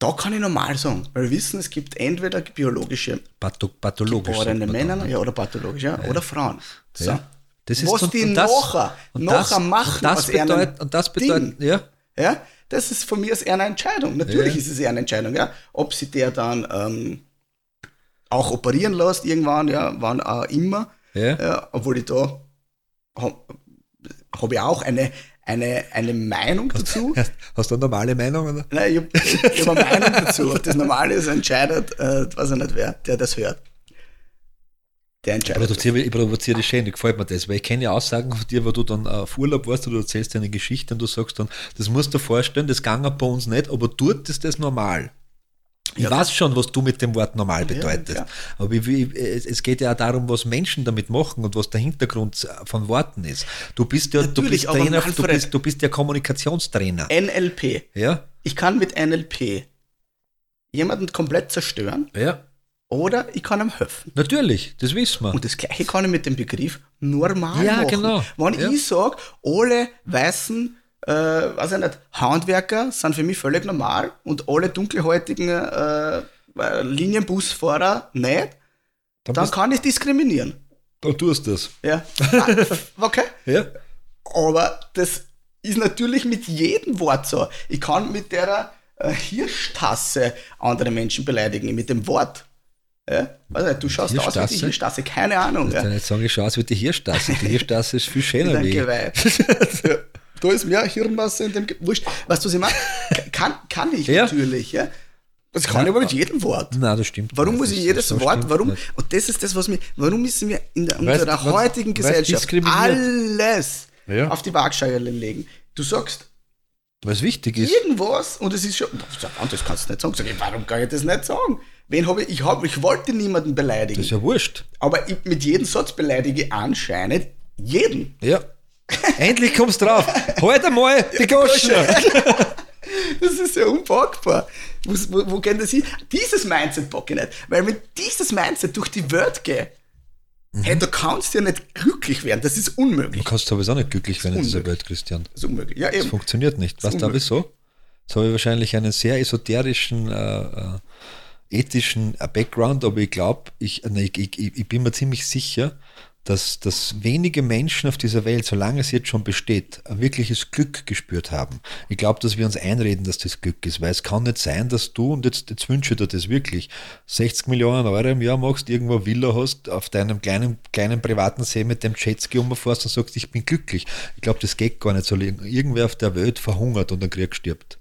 Da kann ich normal sagen, weil wir wissen, es gibt entweder biologische
Patho pathologisch.
geborene Männer
ne?
ja, oder pathologische ja, oder Frauen. So.
Das ist
Was
und-
die
und das-
nachher,
und
nachher
das-
machen
und das bedeutet, und das bedeutet, ja,
Ja, das ist von mir aus eher eine Entscheidung. Natürlich ist es eher eine Entscheidung, ja. Ob sie der dann ähm, auch operieren lässt, irgendwann, ja, wann auch immer.
Ja.
Ja, obwohl ich da habe hab ich auch eine, eine, eine Meinung dazu.
Hast, hast du eine normale Meinung? Oder?
Nein, ich habe ich hab eine Meinung dazu. Ob das normal ist, entscheidet, äh, weiß ich nicht wer, der das hört. Der
Ich
entscheidet.
provoziere, ich provoziere dich schön, gefällt mir das, weil ich kenne ja Aussagen von dir, wo du dann auf Urlaub warst oder du erzählst dir eine Geschichte und du sagst dann, das musst du dir vorstellen, das ging bei uns nicht, aber dort ist das normal. Ich
Ja,
weiß schon, was du mit dem Wort normal bedeutest.
klar.
aber ich, will- es, geht ja auch darum, was Menschen damit machen und was der Hintergrund von Worten ist. Du bist ja, du
Natürlich,
bist
aber
Trainer, du bist, du bist ja Kommunikationstrainer.
NLP.
Ja?
Ich kann mit NLP jemanden komplett zerstören
Ja.
oder ich kann ihm helfen.
Natürlich, das wissen wir.
Und das gleiche kann ich mit dem Begriff normal
Ja,
machen.
genau.
Wenn
Ja.
ich sage, alle weißen, äh, weiß ich nicht, Handwerker sind für mich völlig normal und alle dunkelhäutigen äh, Linienbusfahrer nicht,
dann
dann kann ich diskriminieren.
dann tust du das.
Ja. Ah, okay.
Ja?
Aber das ist natürlich mit jedem Wort so. Ich kann mit der äh, Hirschtasse andere Menschen beleidigen, mit dem Wort. Ja? Nicht, du schaust aus wie die
Hirschtasse?
Keine Ahnung. Ja.
Dann jetzt sagen, ich schaue aus wie die Hirschtasse. Die Hirschtasse ist viel schöner wie ich.
Da ist mehr Hirnmasse in dem Wurscht. Weißt du, was ich meine? Kann, kann ich
Ja.
natürlich, ja. Das kann ich aber mit jedem Wort.
Nein, das stimmt.
Warum
nicht.
muss ich jedes
das
Wort, warum,
nicht.
und das ist das, was mir, warum müssen wir in der,
Weißt
unserer
was-
heutigen Gesellschaft alles
Ja.
auf die Waagschale legen? Du sagst
Was wichtig ist,
irgendwas und es ist schon, das kannst du nicht sagen. Sag ich, warum kann ich das nicht sagen? Wen habe ich, ich, hab, ich wollte niemanden beleidigen,
das ist ja wurscht.
aber ich, mit jedem Satz beleidige ich anscheinend jeden.
Ja. Endlich kommst du drauf. Halt einmal die Goschen.
Das ist ja unpackbar. Wo, wo, wo geht das hin? Dieses Mindset packe ich nicht. Weil wenn dieses Mindset durch die Welt geht,
Mhm.
hey, du kannst ja nicht glücklich werden. Das ist unmöglich.
Du kannst sowieso nicht glücklich werden in dieser. Welt, Christian.
Das ist unmöglich. Ja,
Das
eben.
funktioniert nicht. Weißt du wieso? Jetzt habe ich wahrscheinlich einen sehr esoterischen, äh, äh, ethischen äh, Background, aber ich glaube, ich, äh, ich, ich, ich bin mir ziemlich sicher, dass, dass wenige Menschen auf dieser Welt, solange es jetzt schon besteht, ein wirkliches Glück gespürt haben. Ich glaube, dass wir uns einreden, dass das Glück ist, weil es kann nicht sein, dass du, und jetzt, jetzt wünsche ich dir das wirklich, 60 Millionen Euro im Jahr machst, irgendwo Villa hast, auf deinem kleinen, kleinen privaten See mit dem Jetski umfährst und sagst, ich bin glücklich. Ich glaube, das geht gar nicht so. Irgendwer auf der Welt verhungert und einen Krieg stirbt.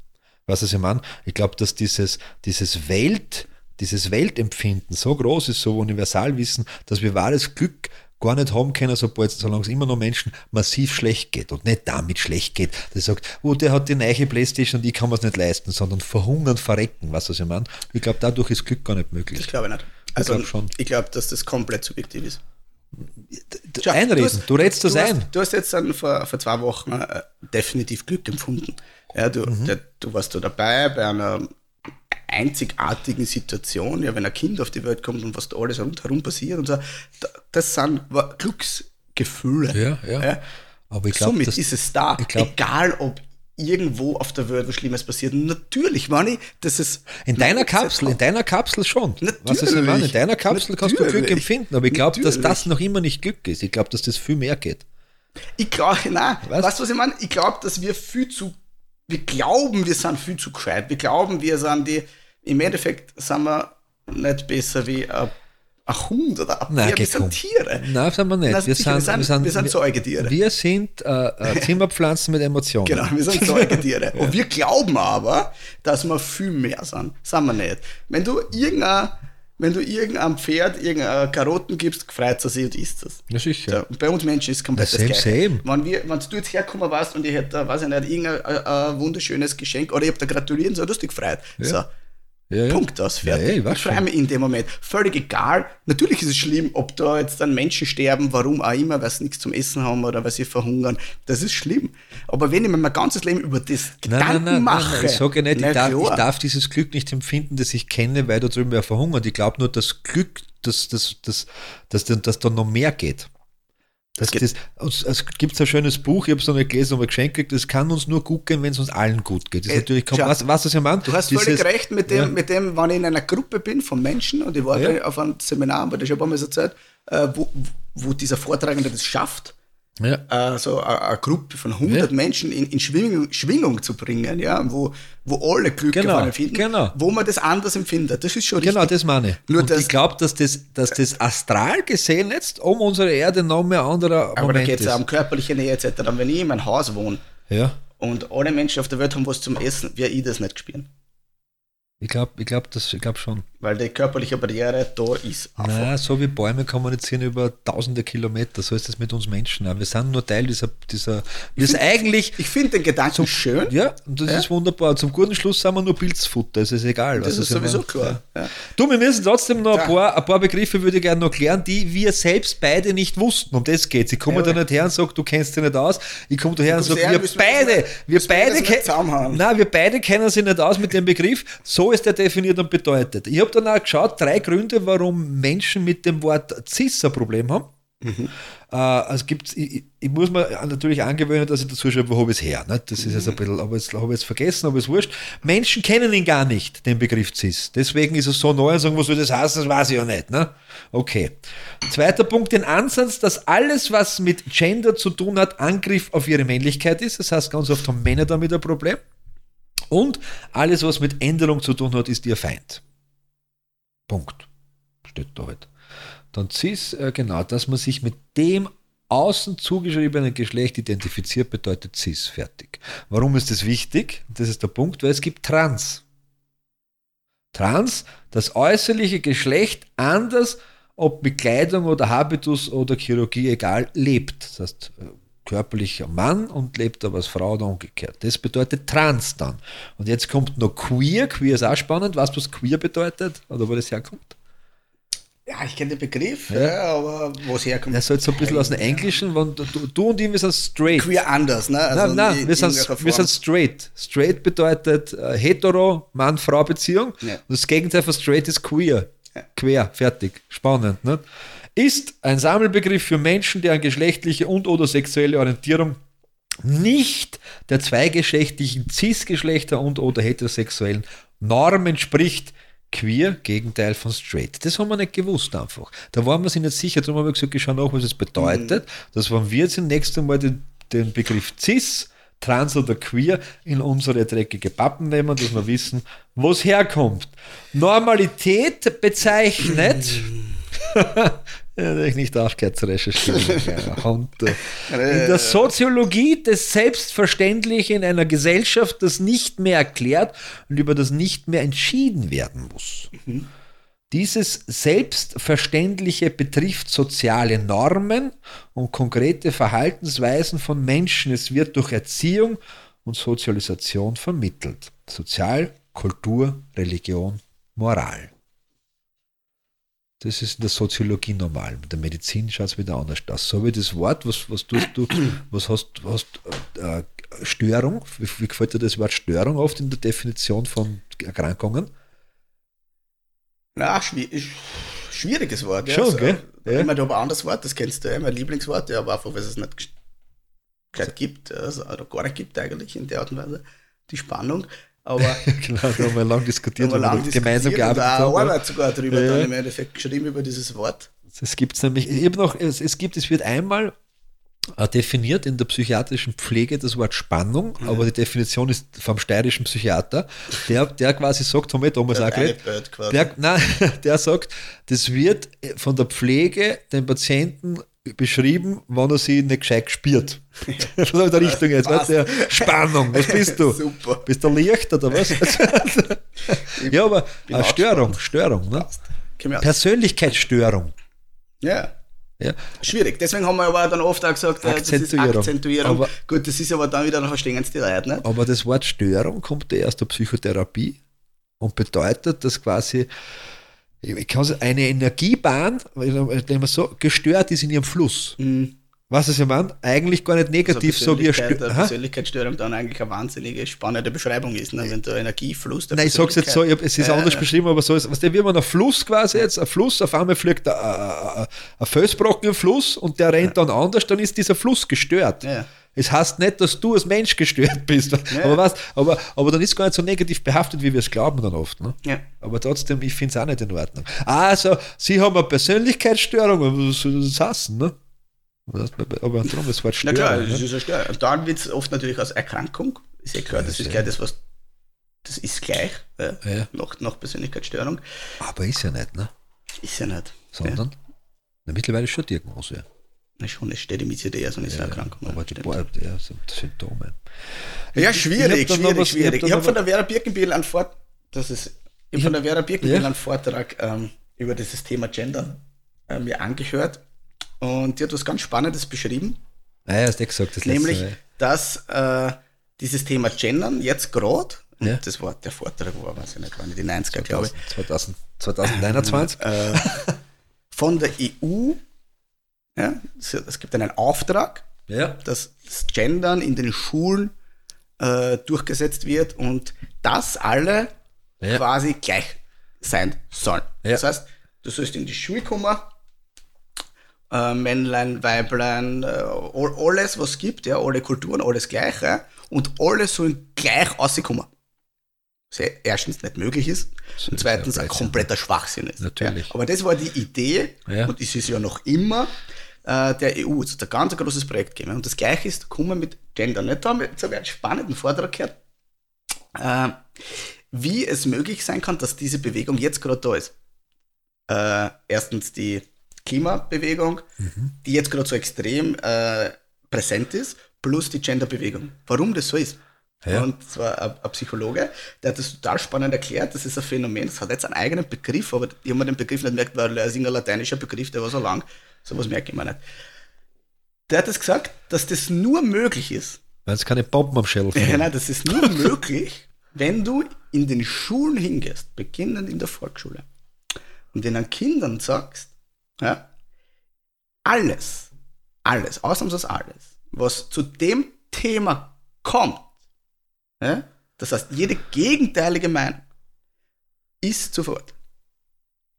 Weißt du, was ich meine? Ich glaube, dass dieses, dieses Welt, dieses Weltempfinden so groß ist, so Universalwissen, dass wir wahres Glück gar nicht haben können, sobald, solange es immer noch Menschen massiv schlecht geht und nicht damit schlecht geht, der sagt, oh, der hat die neue Playstation und ich kann mir es nicht leisten, sondern verhungern, verrecken, weißt du, was ich meine? Ich glaube, dadurch ist Glück gar nicht möglich.
glaube ich nicht. Also,
glaub schon.
ich glaube, dass das komplett subjektiv ist. Schau,
Einreden,
hast-
du redest das
du
ein.
Hast, du hast jetzt dann vor, vor zwei Wochen äh, definitiv Glück empfunden. Ja, du,
Mhm.
der, du warst da dabei bei einer einzigartigen Situation, ja, wenn ein Kind auf die Welt kommt und was da alles rundherum passiert und so, da, das sind Glücksgefühle.
Ja, ja. Aber ich glaube,
Somit
dass
ist es da,
glaub-
egal ob irgendwo auf der Welt was Schlimmes passiert. Natürlich, ich, das ist
In deiner Kapsel, in deiner Kapsel schon.
Natürlich.
Was ist meine? In deiner Kapsel kannst du Glück
Natürlich.
empfinden, aber ich glaube, dass
Natürlich.
das noch immer nicht Glück ist. Ich glaube, dass das viel mehr geht.
Ich glaube, nein,
Was?
weißt du, was ich meine? Ich glaube, dass wir viel zu, wir glauben, wir sind viel zu gescheit. Wir glauben, wir sind die, im Endeffekt sind wir nicht besser wie ein, ein Hund oder ein
Nein,
Pferd. Wir sind. Tiere.
Nein, sind wir nicht.
Na,
wir,
sicher,
sind, wir, sind,
wir sind Säugetiere.
Wir sind äh, äh, Zimmerpflanzen mit Emotionen.
Genau, wir sind Säugetiere. Und wir glauben aber, dass wir viel mehr sind. Sind wir nicht. Wenn du irgendein, wenn du irgendeinem Pferd irgendeine Karotten gibst, freut es sich und isst es.
Ja, sicher.
Ja, und bei uns Menschen ist es komplett
Na,
das
same.
Wenn, wir, wenn du jetzt herkommen warst und ich hätte, weiß ich nicht, irgendein ein, ein wunderschönes Geschenk oder ich hab dir gratulieren, so, du hast dich gefreut. So.
Ja, ja.
Punkt aus,
Ja,
fertig.
ja, schon.
mich in dem Moment. Völlig egal. Natürlich ist es schlimm, ob da jetzt dann Menschen sterben, warum auch immer, weil sie nichts zum Essen haben oder weil sie verhungern. Das ist schlimm. Aber wenn ich mir mein ganzes Leben über das Gedanken mache,
ich sage nicht,
na
ich darf, ich darf dieses Glück nicht empfinden, das ich kenne, weil da drüben wer verhungert. Ich glaube nur, dass Glück, dass, dass, dass, dass, dass, dass da noch mehr geht. Das, das, es gibt ein schönes Buch, ich habe es noch nicht gelesen, aber geschenkt gekriegt, das kann uns nur gut gehen, wenn es uns allen gut geht. Das ist
Äh,
natürlich,
schau,
was, was das ja?
Du hast völlig
Dieses-
recht mit dem,
Ja.
mit dem, wenn ich in einer Gruppe bin von Menschen und ich war
Ja.
auf einem Seminar, aber das ist ja ein paar Mal so Zeit, äh, wo, wo dieser Vortragende das schafft,
Ja.
äh, so eine, Gruppe von 100
Ja.
Menschen in, in Schwingung, Schwingung zu bringen, ja, wo, wo alle Glück
Genau,
davon empfinden,
genau.
wo man das anders empfindet. Das ist schon
Genau,
richtig.
das meine ich.
Nur
und
das-
ich glaube, dass das, dass das astral gesehen jetzt um unsere Erde noch mehr anderer
Aber da
Moment
geht es um körperliche Nähe etc. Wenn ich in meinem Haus wohne
ja.
und alle Menschen auf der Welt haben was zum Essen, werde ich das nicht spüren.
Ich glaube ich glaub, das- ich glaub schon.
Weil die körperliche Barriere da ist. einfach.
Na, so wie Bäume kommunizieren über tausende Kilometer, so ist es mit uns Menschen. Wir sind nur Teil dieser, dieser wir sind eigentlich,
Ich finde den Gedanken schön.
ja, und das
Ja.
ist wunderbar. Zum guten Schluss sind wir nur Pilzfutter, es ist egal.
Das
was
ist
ich
sowieso klar. Ja.
Du, wir müssen trotzdem noch ein paar, ein paar Begriffe, würde ich gerne noch klären, die wir selbst beide nicht wussten. Um das geht Ich komme da nicht her und sage, du kennst dich nicht aus. Ich komme da her und sage, wir
müssen wir
beide, wir beide. Nein, wir beide kennen sich nicht aus mit dem Begriff. So ist er definiert und bedeutet. Ich habe dann auch geschaut, drei Gründe, warum Menschen mit dem Wort cis ein Problem haben. Äh, also gibt's, ich, ich- muss mir natürlich angewöhnen, dass ich dazu schreibe, wo habe ich es her. Ne? Das ist jetzt ein bisschen, aber jetzt habe ich es vergessen, aber ist wurscht. Menschen kennen ihn gar nicht, den Begriff cis. Deswegen ist es so neu und sagen, was soll das heißen, das weiß ich ja nicht. Ne? Okay. Zweiter Punkt, den Ansatz, dass alles, was mit Gender zu tun hat, Angriff auf ihre Männlichkeit ist. Das heißt, ganz oft haben Männer damit ein Problem. Und alles, was mit Änderung zu tun hat, ist ihr Feind. Punkt. Steht da halt. Dann cis, äh, genau, dass man sich mit dem außen zugeschriebenen Geschlecht identifiziert, bedeutet cis. Fertig. Warum ist das wichtig? Das ist der Punkt, weil es gibt trans. Trans, das äußerliche Geschlecht anders, ob mit Kleidung oder Habitus oder Chirurgie, egal, lebt. Das heißt, äh, körperlicher Mann und lebt aber als Frau oder umgekehrt. Das bedeutet trans dann. Und jetzt kommt noch queer. Queer ist auch spannend. Weißt du, was queer bedeutet? Oder wo das herkommt?
Ja, ich kenne den Begriff,
Ja.
ja. aber wo es herkommt.
Das ist halt so ein bisschen aus dem Englischen. Wenn du, du und ich, wir sind straight.
Queer anders, ne? Also
nein, nein,
in
wir sind, wir sind straight. Straight bedeutet äh, hetero, Mann-Frau-Beziehung.
Ja.
Und das Gegenteil von straight ist queer. Quer, fertig. Spannend. Ne? Ist ein Sammelbegriff für Menschen, deren geschlechtliche und oder sexuelle Orientierung nicht der zweigeschlechtlichen Cis-Geschlechter und oder heterosexuellen Norm entspricht. Queer, Gegenteil von straight. Das haben wir nicht gewusst einfach. Da waren wir sich nicht sicher, darum haben wir gesagt, ich schau nach, was es bedeutet. Dass wenn wir jetzt das nächste Mal den, den Begriff cis, trans oder queer in unsere dreckige Pappen nehmen, dass wir wissen, wo es herkommt. Normalität bezeichnet. Ich nicht aufgehört zu recherchieren. kleiner Hund. In der Soziologie das Selbstverständliche in einer Gesellschaft, das nicht mehr erklärt und über das nicht mehr entschieden werden muss. Dieses Selbstverständliche betrifft soziale Normen und konkrete Verhaltensweisen von Menschen. Es wird durch Erziehung und Sozialisation vermittelt. Sozial, Kultur, Religion, Moral. Das ist in der Soziologie normal. Mit der Medizin schaut es wieder anders aus. So wie das Wort, was, was tust du, was hast du, hast, äh, Störung, wie, wie gefällt dir das Wort Störung oft in der Definition von Erkrankungen?
Na, schwieriges Wort. Ja.
Schon,
Also,
gell? Ja.
Ich meine, ein anderes Wort, das kennst du ja, mein Lieblingswort, ja, aber einfach, weil es nicht gesch- gescheit gibt, also, oder gar nicht gibt eigentlich in der Art und Weise, die Spannung. Aber
genau, da haben wir lang diskutiert,
haben wir lang
gemeinsam gearbeitet haben.
Arbeit sogar drüber
Ja.
dann im Endeffekt geschrieben über dieses Wort.
Es gibt nämlich, ich noch, es, es gibt, es wird einmal äh, definiert in der psychiatrischen Pflege das Wort Spannung, aber die Definition ist vom steirischen Psychiater, der, der quasi sagt, haben wir damals auch
Der
geredet, der, nein, der sagt, das wird von der Pflege dem Patienten beschrieben, wann er sich nicht gescheit gespürt. so in der Richtung jetzt. Weißt du, Spannung, was bist du?
Super.
Bist du Licht oder was? ja, aber eine Störung, Störung. Ne? Persönlichkeitsstörung.
Ja.
Ja.
Schwierig. Deswegen haben wir aber dann oft auch gesagt, äh, das ist
Akzentuierung.
Akzentuierung.
Aber-
Gut, das ist aber dann wieder, dann verstehen es die Leute nicht.
Aber das Wort Störung kommt ja erst der Psychotherapie. und bedeutet, dass quasi ich kann eine Energiebahn, wenn man so gestört ist in ihrem Fluss.
Mhm.
Was ist ja man eigentlich gar nicht negativ so wie
eine. Persönlichkeitsstörung dann eigentlich eine wahnsinnige spannende Beschreibung ist, ne? wenn der Energiefluss der
Nein, ich sag's jetzt so, ich hab, es ist
Ja,
anders
ja.
beschrieben, aber so ist, was der, wie man ein Fluss quasi jetzt, ein Fluss, auf einmal fliegt ein, ein, ein Felsbrocken im Fluss und der rennt dann anders, dann ist dieser Fluss gestört.
Ja.
Es heißt nicht, dass du als Mensch gestört bist, aber, was, aber, aber dann ist gar nicht so negativ behaftet, wie wir es glauben dann oft. Ne?
Ja.
Aber trotzdem, ich finde es auch nicht in Ordnung. Also, sie haben eine Persönlichkeitsstörung, was soll das heißen, ne? Aber darum, das Wort
Na
Störung.
klar, das
ne?
ist ja Störung. Und dann wird es oft natürlich als Erkrankung. Ist ja klar, das ist gleich das, was. Das ist gleich. Ja,
Ja.
Nach, nach Persönlichkeitsstörung.
Aber ist ja nicht, ne?
Ist ja nicht.
Sondern, na, mittlerweile ist schon Diagnose.
Ja. Na schon, es steht im ICD, also nicht so eine Erkrankung.
Aber
ja,
die. Boah, ja, sind Symptome.
Ja,
Ich-
schwierig,
ich
schwierig,
was- ich
schwierig. Ich habe von der Vera Birkenbiel einen Vortrag, das ist, ich hab von der Vera Birkenbiel
Ja.
einen Vortrag ähm, über dieses Thema Gender äh, mir angehört und die hat was ganz Spannendes beschrieben,
Naja, hast du eh gesagt, das
nämlich,
letzte
dass äh, dieses Thema Gendern jetzt gerade,
Ja.
das war der Vortrag war, weiß ich nicht, waren die 90er, glaube ich,
2000, 2021.
äh, von der EU, ja, es, gibt einen Auftrag,
ja.
dass das Gendern in den Schulen äh, durchgesetzt wird und dass alle
Ja.
quasi gleich sein sollen. Das heißt, du sollst in die Schule kommen, äh, Männlein, Weiblein, äh, all- alles, was es gibt, ja, alle Kulturen, alles Gleiche und alle sollen gleich rauskommen. Was ja erstens nicht möglich ist
So
und zweitens ein kompletter Schwachsinn ist.
Natürlich.
Ja. Aber das war die Idee
Ja.
und es ist ja noch immer äh, der EU. Es hat ein ganz großes Projekt gegeben. Und das gleiche ist, kommen mit Gender. Nicht? Da haben wir jetzt habe ich einen spannenden Vortrag gehört, äh, wie es möglich sein kann, dass diese Bewegung jetzt gerade da ist. Äh, erstens die Klimabewegung,
Mhm.
die jetzt gerade so extrem äh, präsent ist, plus die Genderbewegung. Warum das so ist.
Ja.
Und zwar ein, ein Psychologe, der hat das total spannend erklärt. Das ist ein Phänomen, das hat jetzt einen eigenen Begriff, aber ich habe mir den Begriff nicht merkt, weil er ist ein lateinischer Begriff, der war so lang. Sowas merke ich mir nicht. Der hat das gesagt, dass das nur möglich ist.
Weil es keine Bomben am Schädel
Ja,
fallen.
nein, das ist nur möglich, wenn du in den Schulen hingehst, beginnend in der Volksschule, und den Kindern sagst, ja, alles, alles, ausnahmsweise alles, was zu dem Thema kommt, ja, das heißt, jede gegenteilige Meinung ist zu verurteilen.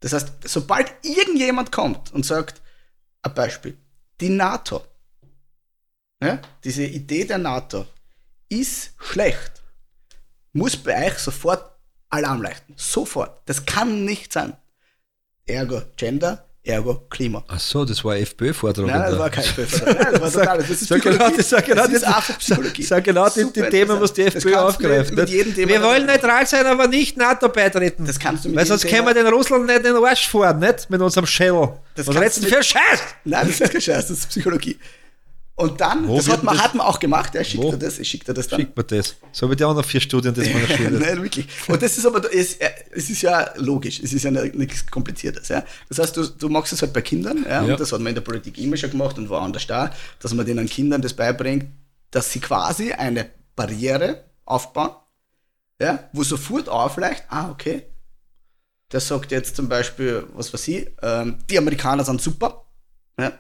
Das heißt, sobald irgendjemand kommt und sagt, ein Beispiel, die NATO, ja, diese Idee der NATO ist schlecht, muss bei euch sofort Alarm leuchten. Sofort. Das kann nicht sein. Ergo Gender, ergo Klima.
Ach so, das war FPÖ-Vortrag.
Nein, das war kein. Nein, das war total. Das ist
Sag genau,
Psychologie.
das, sag genau,
das ist
sag genau die, die Themen, was die. FPÖ aufgreift.
Mit, mit
wir wollen neutral sein, aber nicht NATO beitreten.
Das kannst du mit
Weil sonst können wir den Russland nicht in den Arsch fahren, nicht? Mit unserem Schädel.
Das
Was redest du für Scheiß?
Nein, das ist kein Scheiß, das ist Psychologie. Und dann,
Wo
das hat man,
das-
hat man auch gemacht, er schickt
Wo?
das, ich schickt das dann.
Schickt mir das. So wie die anderen vier Studien, die man Schule.
Nein, wirklich. Und das ist aber, es, es ist ja logisch, es ist ja ni- nichts Kompliziertes. Ja? Das heißt, du, du machst es halt bei Kindern, ja?
Ja.
und das hat man in der Politik immer schon gemacht und woanders da, dass man den Kindern das beibringt, dass sie quasi eine Barriere aufbauen, ja? wo sofort aufleicht, ah, okay, der sagt jetzt zum Beispiel, was weiß ich, ähm, die Amerikaner sind super, ja?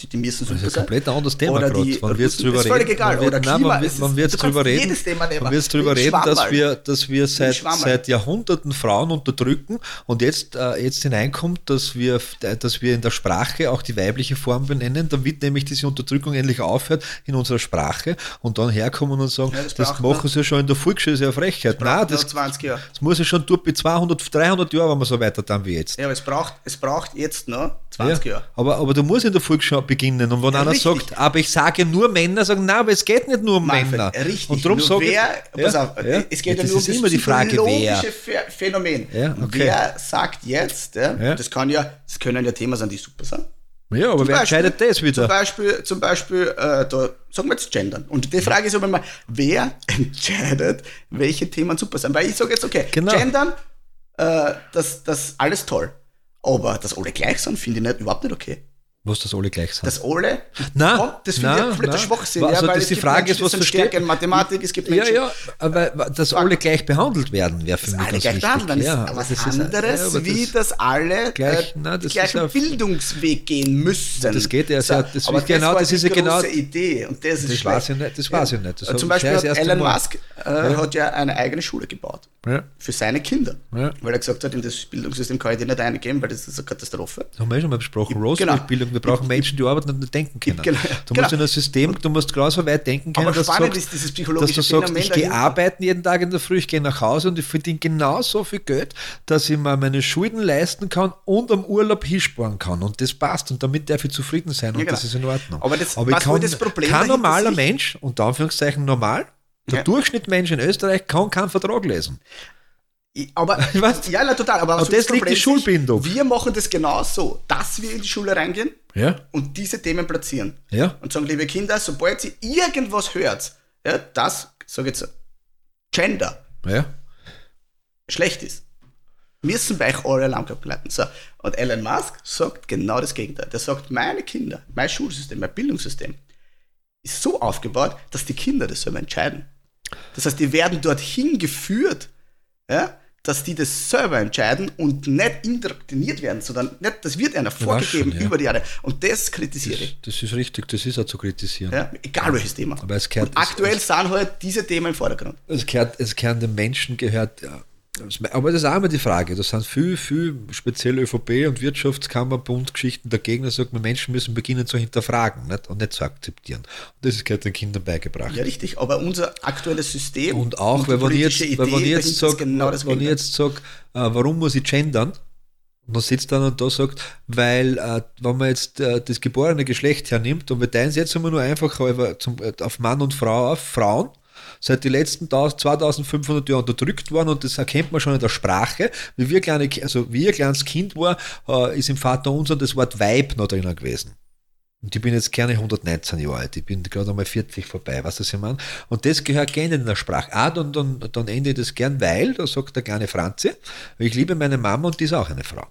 Die, die müssen super
Das ist ein komplett anderes Thema
Oder die
es
Russen-
drüber
ist
reden?
völlig egal.
Wird,
Oder
nein,
Klima,
wann
ist-
wird's
du kannst
drüber reden?
jedes Thema nehmen.
Es drüber reden, dass wir, dass wir seit, seit Jahrhunderten Frauen unterdrücken und jetzt, äh, jetzt hineinkommt, dass wir, dass wir in der Sprache auch die weibliche Form benennen, damit nämlich diese Unterdrückung endlich aufhört in unserer Sprache und dann herkommen und sagen,
Ja, das
das, machen sie ja schon in der Volksschule, das ist ja Frechheit. Nein, das,
20 Jahre.
das muss ja schon durch bei 200, 300 Jahren, wenn wir so weiter dann wie jetzt.
Ja, aber es braucht, es braucht jetzt noch 20
Ja,
Jahre.
aber, aber du musst in der Volksschule beginnen. Und wenn
Ja,
einer
richtig.
sagt, aber ich sage nur Männer, sagen, nein, aber es geht nicht nur um
Manfred,
Männer.
Richtig.
Und darum sage
wer,
ich,
pass auf, es geht ja, nur um das
die Frage, wer.
psychologische Ph- Phänomen.
Okay.
Wer sagt jetzt, das kann ja, das können ja Themen sein, die super sind.
Ja, aber
Zum
wer
Beispiel-
entscheidet das
Zum
wieder?
Beispiel, zum Beispiel äh, da sagen wir jetzt gendern. Und die Frage ist aber immer, wer entscheidet, welche Themen super sind? Weil ich sage jetzt, okay,
Genau.
gendern, äh, das, das alles toll. Aber dass alle gleich sind, finde ich nicht, überhaupt nicht okay.
Was das alle gleich sind.
dass alle,
Nein,
Komm, das finde ich
nein,
ein kompletter
nein.
Schwachsinn,
Also,
ja, weil
das
es
die Frage
Menschen,
ist, was versteht-
in Mathematik, es gibt
ja,
Menschen,
ja, aber dass alle gleich behandelt werden, wäre für mich
alle gleich behandelt werden,
ja,
ist
aber
was
das ist-
anderes,
ja, aber
wie
das-
dass alle
Gleich-
äh,
nein, das
den
ist
gleichen
ja-
Bildungsweg gehen müssen.
Das geht ja sehr- das
aber
ist genau-
war
das
die
ist ja genau-
Idee und das ist
Das
schlecht.
weiß ich nicht, das weiß ich nicht. Das
Zum Beispiel
das
hat Elon. Musk äh, hat ja eine eigene Schule gebaut.
Ja.
Für seine Kinder.
Ja.
Weil er gesagt hat, in das Bildungssystem kann ich dir nicht eingeben, weil das ist eine Katastrophe.
Das haben wir eh schon mal besprochen.
Genau.
Rosenberg-Bildung. Wir brauchen Menschen, die arbeiten und nicht denken können.
Genau,
Du
genau.
musst in ein System, du musst genauso weit denken können,
Aber
dass, sagst,
ist dieses
dass du sagst, ich gehe arbeiten jeden Tag in der Früh, ich gehe nach Hause und ich verdiene genauso viel Geld, dass ich mir meine Schulden leisten kann und am Urlaub hinsparen kann. Und das passt. Und damit darf ich zufrieden sein und
Ja, genau.
das ist in Ordnung.
Aber das-
ich
was wohl
kann,
das Problem
kein normaler Mensch, unter Anführungszeichen normal, der
Ja.
Durchschnittmensch in Österreich kann keinen Vertrag lesen.
Aber,
Was?
ja, na, total. Aber so
das liegt die Schulbindung.
Wir machen das genauso, dass wir in die Schule reingehen
Ja,
und diese Themen platzieren.
ja.
Und sagen, liebe Kinder, sobald sie irgendwas hört, ja, das, sag jetzt, Gender
ja.
schlecht ist, müssen bei euch alle Alarmglocken leiten. So. Und Elon Musk sagt genau das Gegenteil. Der sagt, meine Kinder, mein Schulsystem, mein Bildungssystem ist so aufgebaut, dass die Kinder das selber entscheiden. Das heißt, die werden dorthin geführt, ja, dass die das selber entscheiden und nicht indoktriniert werden, sondern nicht, das wird einer vorgegeben
schon, ja.
über die Jahre. Und das kritisiere ich.
Das ist richtig, das ist auch zu kritisieren.
Ja, egal welches Thema.
Aber es gehört-
und aktuell sind halt diese Themen im Vordergrund.
Es gehört, es gehört dem Menschen gehört, ja. Aber das ist auch immer die Frage. Da sind viel, viel speziell ÖVP und Wirtschaftskammer, Bund, Geschichten dagegen, da sagt man, Menschen müssen beginnen zu hinterfragen nicht? und nicht zu akzeptieren. Und das gehört den Kindern beigebracht.
Ja, richtig. Aber unser aktuelles System
Und auch,
die
weil wenn jetzt, weil wenn ich
Idee
jetzt
ist
sage,
genau das
wenn ich jetzt sag, äh, warum muss ich gendern? Und dann sitzt dann und da sagt, weil äh, wenn man jetzt äh, das geborene Geschlecht hernimmt und wir teilen es jetzt immer nur einfach äh, auf Mann und Frau auf, Frauen, seit die letzten 1000 2500 Jahren unterdrückt worden und das erkennt man schon in der Sprache. Wie wir kleine, also wie ein kleines Kind war, äh, ist im Vater unser das Wort Weib noch drinnen gewesen. Und ich bin jetzt gerne 119 Jahre alt, ich bin gerade einmal 40 vorbei, weißt du, was ich meine? Und das gehört gerne in der Sprache. Ah, dann, dann, dann ende ich das gern, weil, da sagt der kleine Franzi, ich liebe meine Mama und die ist auch eine Frau.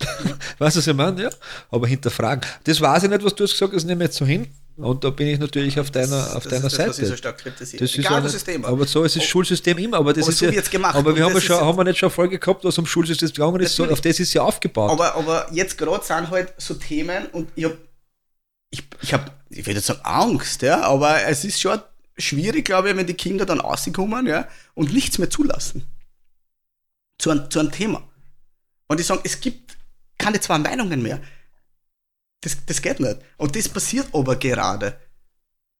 weißt du, was ich meine? Ja. Aber hinterfragen. Das weiß ich nicht, was du hast gesagt, das nehme ich jetzt so hin. Und da bin ich natürlich auf deiner, auf
das
deiner
ist das,
Seite.
was ich so stark kritisiere.
Das ist
Egal,
nicht-
das Thema.
Aber so ist das Schulsystem immer. Aber das ist
so
ja,
wird's gemacht.
Aber wir haben, ja
das
schon,
ist-
haben wir nicht schon eine Folge gehabt, was um Schulsystem gegangen ist? So, auf das ist ja aufgebaut.
Aber, aber jetzt gerade sind halt so Themen und ich habe, ich, ich habe, ich will jetzt sagen Angst, ja, aber es ist schon schwierig, glaube ich, wenn die Kinder dann rauskommen, ja, und nichts mehr zulassen. Zu einem, zu einem Thema. Und die sagen, es gibt keine zwei Meinungen mehr. Das, das geht nicht. Und das passiert aber gerade.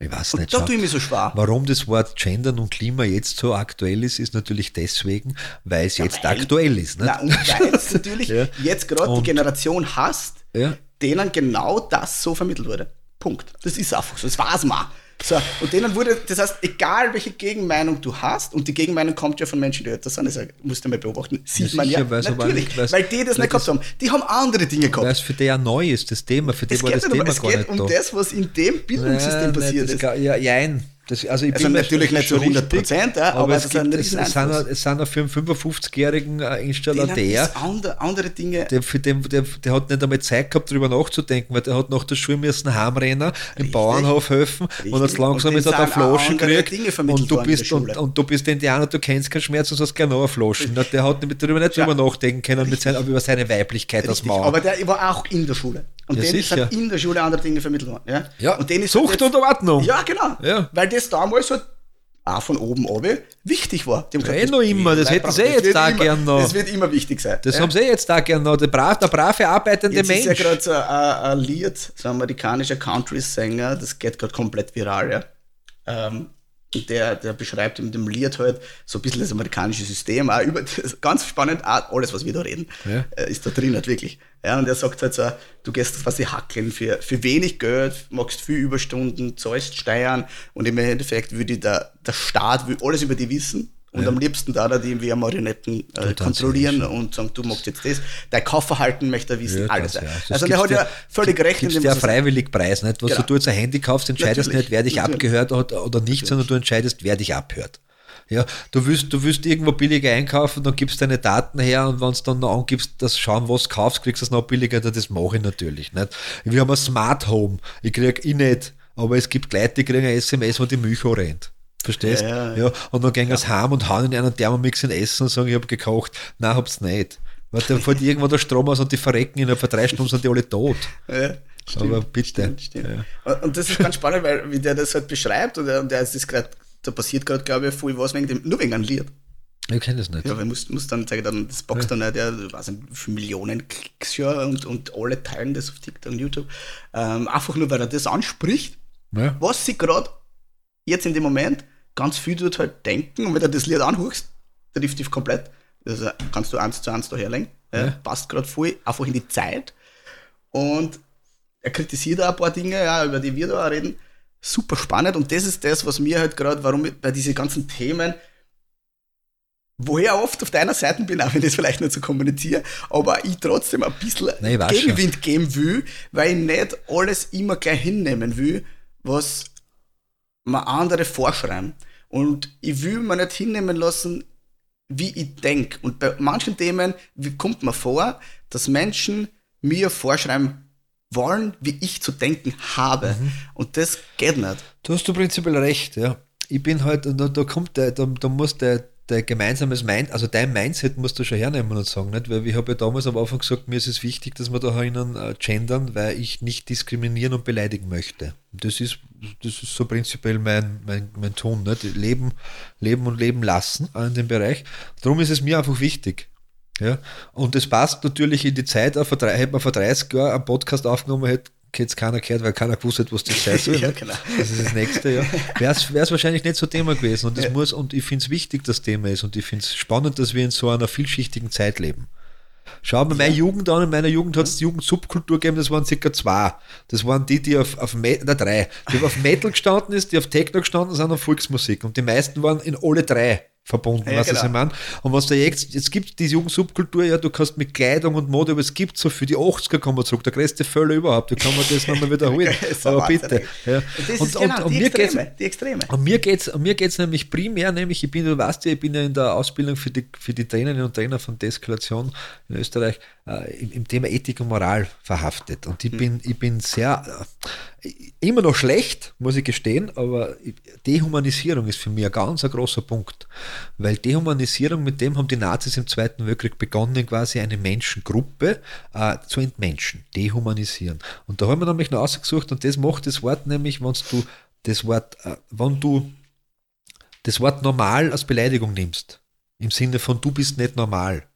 ich weiß
Und
nicht.
da tue ich mich so schwer.
Warum das Wort Gendern und Klima jetzt so aktuell ist, ist natürlich deswegen, weil es jetzt
weil-
aktuell ist. Nicht?
Na, und weil es natürlich
Ja.
jetzt gerade die Generation hast,
ja.
denen genau das so vermittelt wurde. Punkt. Das ist einfach so, das war's mal. So, und denen wurde, das heißt, egal welche Gegenmeinung du hast, und die Gegenmeinung kommt ja von Menschen, die älter sind, das musst du mal beobachten, sieht
Ja,
man ja,
aber
natürlich,
nicht-
weil die das
weil
nicht gehabt haben. Die haben andere Dinge
Weil
gehabt.
es für die ja neu ist, das Thema. Für die
Es
war
geht,
das
nicht um,
Thema
es
gar
geht
nicht
um
da.
das, was in dem Bildungssystem
Nein,
passiert
das
ist.
ga- Ja, jein. Das, also ich bin mir-
natürlich nicht
ist
zu
schon
100
richtig,
Prozent, ja, aber
aber
es
es,
ist ein
gibt, es, es, sind, es sind auch für einen 55-jährigen äh, Installateur,
ist andere, andere Dinge.
der, für den, der, der hat nicht einmal Zeit gehabt, darüber nachzudenken, weil der hat nach der Schule müssen heimrennen, im. Bauernhof helfen und
Richtig.
jetzt langsam
Und
ist er
sind auch andere
gekriegt und du bist und, und du bist Indianer, du kennst keinen Schmerz und hast gerne eine Flaschen. Na, Der hat darüber nicht
Ja.
drüber nachdenken können, mit seiner, über seine Weiblichkeit als
Richtig,
Mauer.
aber der war auch in der Schule. Und
Ja,
denen
sicher.
sind in der Schule andere Dinge vermittelt worden. Ja,
Ja,
und denen ist
Zucht
jetzt-
und Ordnung.
Ja, genau.
Ja.
Weil das damals halt auch von oben oben wichtig war. Die haben
eh noch immer, das hätten sie eh jetzt da
immer,
gern noch.
Das wird immer wichtig sein.
Das
ja.
haben sie jetzt da gerne noch, der, brav, der brave, arbeitende
Jetzt
Mensch.
ist ja gerade so ein, ein Lied, so ein amerikanischer Country-Sänger, das geht gerade komplett viral, ja. Ähm, der, der beschreibt in dem Lied halt so ein bisschen das amerikanische System, auch über, ganz spannend, auch alles, was wir da reden,
Ja.
äh, ist da drin halt wirklich. Ja, und er sagt halt so, du gehst quasi hackeln für, für wenig Geld, machst viel Überstunden, zahlst Steuern und im Endeffekt würde der, der Staat will alles über die wissen. Und am liebsten da, da die wie Marionetten äh, kontrollieren und sagen, du machst jetzt das. Dein Kaufverhalten möchte er wissen,
Ja,
alles.
das, ja. Das
Also der hat ja völlig recht, er
einen
so sagt,
freiwillig Preis, nicht? Was
Genau.
du jetzt ein Handy kaufst, entscheidest
Natürlich,
nicht, wer dich
natürlich.
abgehört hat oder nicht, sondern du entscheidest, wer dich abhört. Ja, du willst, du willst irgendwo billiger einkaufen, dann gibst deine Daten her und wenn du dann noch angibst, dass schauen, was du kaufst, kriegst du es noch billiger, das mache ich natürlich nicht. Wir haben ein Smart Home, ich kriege ich nicht, aber es gibt Leute, die kriegen ein SMS, wo die Milch rennt. Verstehst?
Ja,
Ja, und dann gehen sie heim und hauen in einen Thermomix in Essen und sagen, ich habe gekocht. Nein, hab's nicht. Weil dann fällt irgendwo der Strom aus und die verrecken innerhalb von drei Stunden sind die alle tot.
Ja,
Aber bitte.
Stimmt, stimmt.
Ja.
Und- das ist ganz spannend, weil wie der das halt beschreibt, und der, und der ist das gerade, da passiert gerade, glaube ich, voll was wegen dem, nur wegen einem Lied.
Ich kenne das nicht.
Ja, weil muss, muss dann sagen, dann, das boxt dann nicht, ja, weiß nicht, Millionen Klicks schon und, und alle teilen das auf TikTok und YouTube. Ähm, einfach nur, weil er das anspricht,
Ja.
was sie gerade jetzt in dem Moment ganz viel dort halt denken und wenn du das Lied anhörst, trifft dich komplett. Das äh, kannst du eins zu eins da herlegen. Ja,
Ja.
Passt gerade voll einfach in die Zeit. Und er kritisiert auch ein paar Dinge, ja, über die wir da auch reden. Super spannend und das ist das, was mir halt gerade, warum ich bei diesen ganzen Themen, wo ich oft auf deiner Seite bin, auch wenn ich es vielleicht nicht so kommuniziere, aber ich trotzdem ein bisschen
Nein, weiß schon.
Gegenwind geben will, weil ich nicht alles immer gleich hinnehmen will, was mir andere vorschreiben. Und ich will mir nicht hinnehmen lassen, wie ich denke. Und bei manchen Themen wie kommt mir vor, dass Menschen mir vorschreiben wollen, wie ich zu denken habe.
Mhm.
Und das geht nicht.
Du hast du prinzipiell recht, ja. Ich bin halt, da, da kommt der, da, da muss der, der gemeinsames Mind, also dein Mindset musst du schon hernehmen und sagen, nicht? Weil ich habe ja damals am Anfang gesagt, mir ist es wichtig, dass wir da drinnen äh, gendern, weil ich nicht diskriminieren und beleidigen möchte. Das ist, das ist so prinzipiell mein, mein, mein Ton, nicht? Leben, leben und leben lassen äh, in dem Bereich. Darum ist es mir einfach wichtig. Ja, und das passt natürlich in die Zeit, hätte man vor 30 Jahren einen Podcast aufgenommen, hätte jetzt keiner gehört, weil keiner gewusst hat, was das sein soll.
Ja, genau.
Das ist das nächste, ja. Wäre es wahrscheinlich nicht so Thema gewesen. Und das
Ja.
muss, und ich finde es wichtig, dass Thema ist. Und ich finde es spannend, dass wir in so einer vielschichtigen Zeit leben. Schau mal, meine Jugend an, in meiner Jugend hat es Jugendsubkultur gegeben, das waren circa zwei. Das waren die, die auf, auf Me- na, drei, die auf Metal gestanden ist, die auf Techno gestanden sind und Volksmusik. Und die meisten waren in alle drei verbunden,
Ja,
was
genau.
ich meine. Und was da jetzt, jetzt gibt diese Jugendsubkultur, ja, du kannst mit Kleidung und Mode, aber es gibt so für die 80er kommen wir zurück, der größte Völler überhaupt, da kann man das nochmal wiederholen. Aber bitte. Ja.
Und das ist genau die
mir geht's-
Extreme. Die Extreme.
und mir geht's, und mir geht's nämlich primär, nämlich, ich bin, du weißt ja, ich bin ja in der Ausbildung für die, für die Trainerinnen und Trainer von Deeskalation in Österreich äh, im, im Thema Ethik und Moral verhaftet. Und ich bin, ich bin sehr, äh, immer noch schlecht, muss ich gestehen, aber Dehumanisierung ist für mich ein ganz ein großer Punkt. Weil Dehumanisierung, mit dem haben die Nazis im Zweiten Weltkrieg begonnen, quasi eine Menschengruppe äh, zu entmenschen, dehumanisieren. Und da haben wir nämlich noch ausgesucht, und das macht das Wort nämlich, wenn du das Wort, äh, wenn du das Wort normal als Beleidigung nimmst, im Sinne von du bist nicht normal.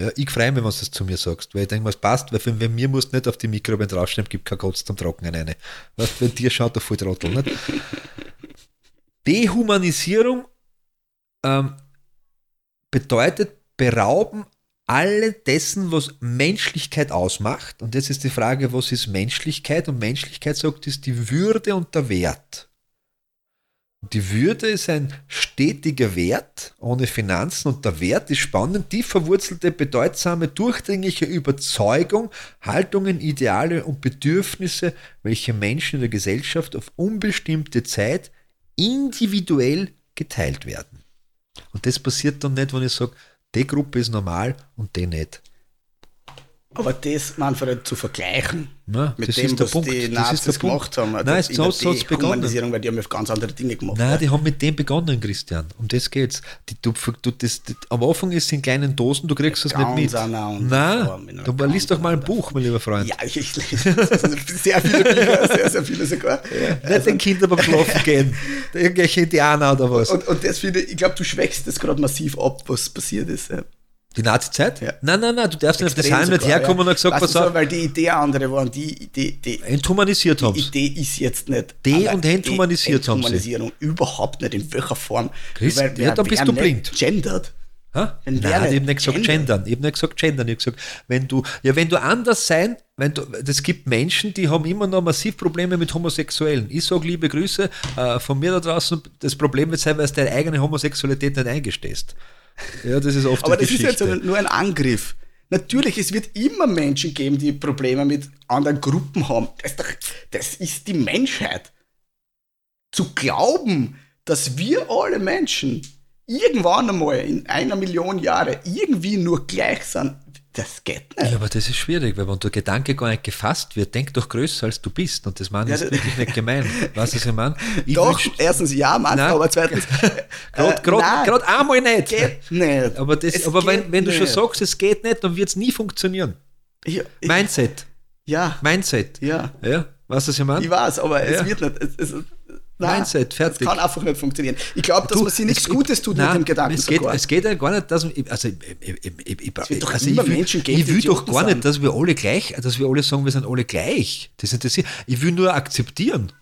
Ja, ich freue mich, wenn du das zu mir sagst, weil ich denke, was passt, weil für wenn mir musst nicht auf die Mikroben draufschreiben, gibt kein Kotz zum Trocknen eine. Weißt, bei dir schaut der voll Trottel. Nicht? Dehumanisierung ähm, bedeutet berauben alle dessen, was Menschlichkeit ausmacht. Und jetzt ist die Frage, was ist Menschlichkeit? Und Menschlichkeit sagt, ist die Würde und der Wert. Die Würde ist ein stetiger Wert ohne Finanzen und der Wert ist spannend, die verwurzelte, bedeutsame, durchdringliche Überzeugung, Haltungen, Ideale und Bedürfnisse, welche Menschen in der Gesellschaft auf unbestimmte Zeit individuell geteilt werden. Und das passiert dann nicht, wenn ich sage, die Gruppe ist normal und die nicht.
Aber das, Manfred, zu vergleichen
Na,
mit
das
dem,
ist der
was
Punkt.
die
Das ist
Nazis gemacht haben, also
Nein,
in
so- so hat's begonnen.
Weil die haben ja ganz andere Dinge gemacht.
Nein,
ja.
die haben mit dem begonnen, Christian. Um das geht's. Die, du, du, das, das, am Anfang ist es in kleinen Dosen, du kriegst es nicht mit. Nein,
Form,
du
ganz
liest doch mal ein Buch, mein lieber Freund.
Ja, ich, ich lese also sehr viele Bücher, sehr, sehr viele sogar.
Nicht den Kindern beim Schlafen gehen. Irgendwelche Indianer oder was.
Und, und das finde ich, ich glaube, du schwächst das gerade massiv ab, was passiert ist. Ja.
Die Nazi-Zeit?
Ja.
Nein, nein, nein, du darfst nicht auf das Heim nicht herkommen
ja.
und gesagt,
Weißt
pass
so,
auf,
Weil die Idee andere waren, die, die, die,
enthumanisiert haben
die. Idee ist jetzt nicht.
De- und enthumanisiert haben sie.
Enthumanisierung überhaupt nicht, in welcher Form.
Chris,
Weil
ja,
wer-
dann bist du blind.
Gendert.
Ha? Nein, ich habe
nicht
gesagt
gendert.
gendern. Ich habe nicht gesagt gendern. Ich habe gesagt, wenn du, ja, wenn du anders sein, wenn du, es gibt Menschen, die haben immer noch massiv Probleme mit Homosexuellen. Ich sage liebe Grüße äh, von mir da draußen. Das Problem wird sein, weil du deine eigene Homosexualität nicht eingestehst. Ja, das ist oft
Aber das ist
Geschichte.
jetzt nur ein Angriff. Natürlich, es wird immer Menschen geben, die Probleme mit anderen Gruppen haben. Das ist, doch, das ist die Menschheit. Zu glauben, dass wir alle Menschen irgendwann einmal in einer Million Jahre irgendwie nur gleich sind, das geht nicht.
Ja, aber das ist schwierig, weil wenn der Gedanke gar nicht gefasst wird, denk doch größer als du bist. Und das meine ich
Ja,
wirklich nicht gemein. Weißt du, was ich meine? Ich
Doch,
wünsch-
erstens ja, manchmal, aber zweitens.
Gerade
äh,
einmal nicht.
geht nicht.
Aber, das,
Es
aber wenn, wenn du schon sagst, es geht nicht, dann wird es nie funktionieren.
Ja, ich-
Mindset.
ja,
Mindset.
ja.
Ja, weißt du, was ich meine?
Ich weiß, aber es wird nicht. Es, es, nein,
Mindset, fertig.
Es kann einfach nicht funktionieren. Ich glaube, dass
Du,
man sich nichts
es-
Gutes tut
nein,
mit dem Gedanken
es geht,
sogar.
es geht ja gar nicht, dass ich, also, ich, ich, ich,
wird doch
also
immer
ich will,
Menschen geben,
ich will doch gar nicht, dass wir alle gleich, dass wir alle sagen, wir sind alle gleich. Das interessiert. Ich will nur akzeptieren.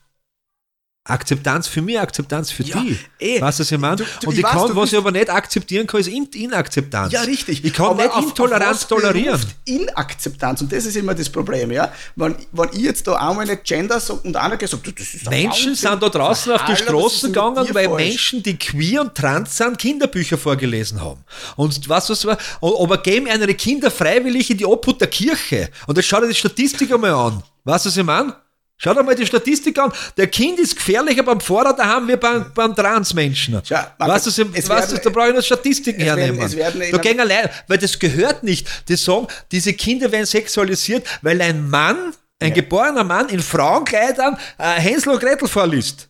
Akzeptanz für mich, Akzeptanz für
Ja,
die.
eh.
Weißt du, was ich meine? Und
ich
ich
weiß,
kann,
du
was ich aber nicht akzeptieren kann, ist In Inakzeptanz.
Ja, richtig.
Ich kann
Aber
nicht
auf-
Intoleranz
auf
tolerieren.
Inakzeptanz. Und das ist immer das Problem, ja. Wenn, wenn ich jetzt da einmal nicht Gender sage und einer gesagt, das ist
Menschen
Wahnsinn.
sind da draußen auf die Straßen gegangen, weil
falsch?
Menschen, die queer und trans sind, Kinderbücher vorgelesen haben. Und was was war, aber geben ihre Kinder freiwillig in die Obhut der Kirche. Und jetzt schau dir die Statistik einmal an. Weißt du, was ich meine? Schau dir mal die Statistik an. Der Kind ist gefährlicher beim Fahrer daheim wie beim, beim Transmenschen.
Schau,
weißt du,
es
weißt du,
werden-
da brauche ich noch Statistiken
werden-
hernehmen.
werden in
da gehen allein, weil das gehört nicht. Die sagen, diese Kinder werden sexualisiert, weil ein Mann, ein geborener Mann in Frauenkleidern äh, Hänsel und Gretel vorliest.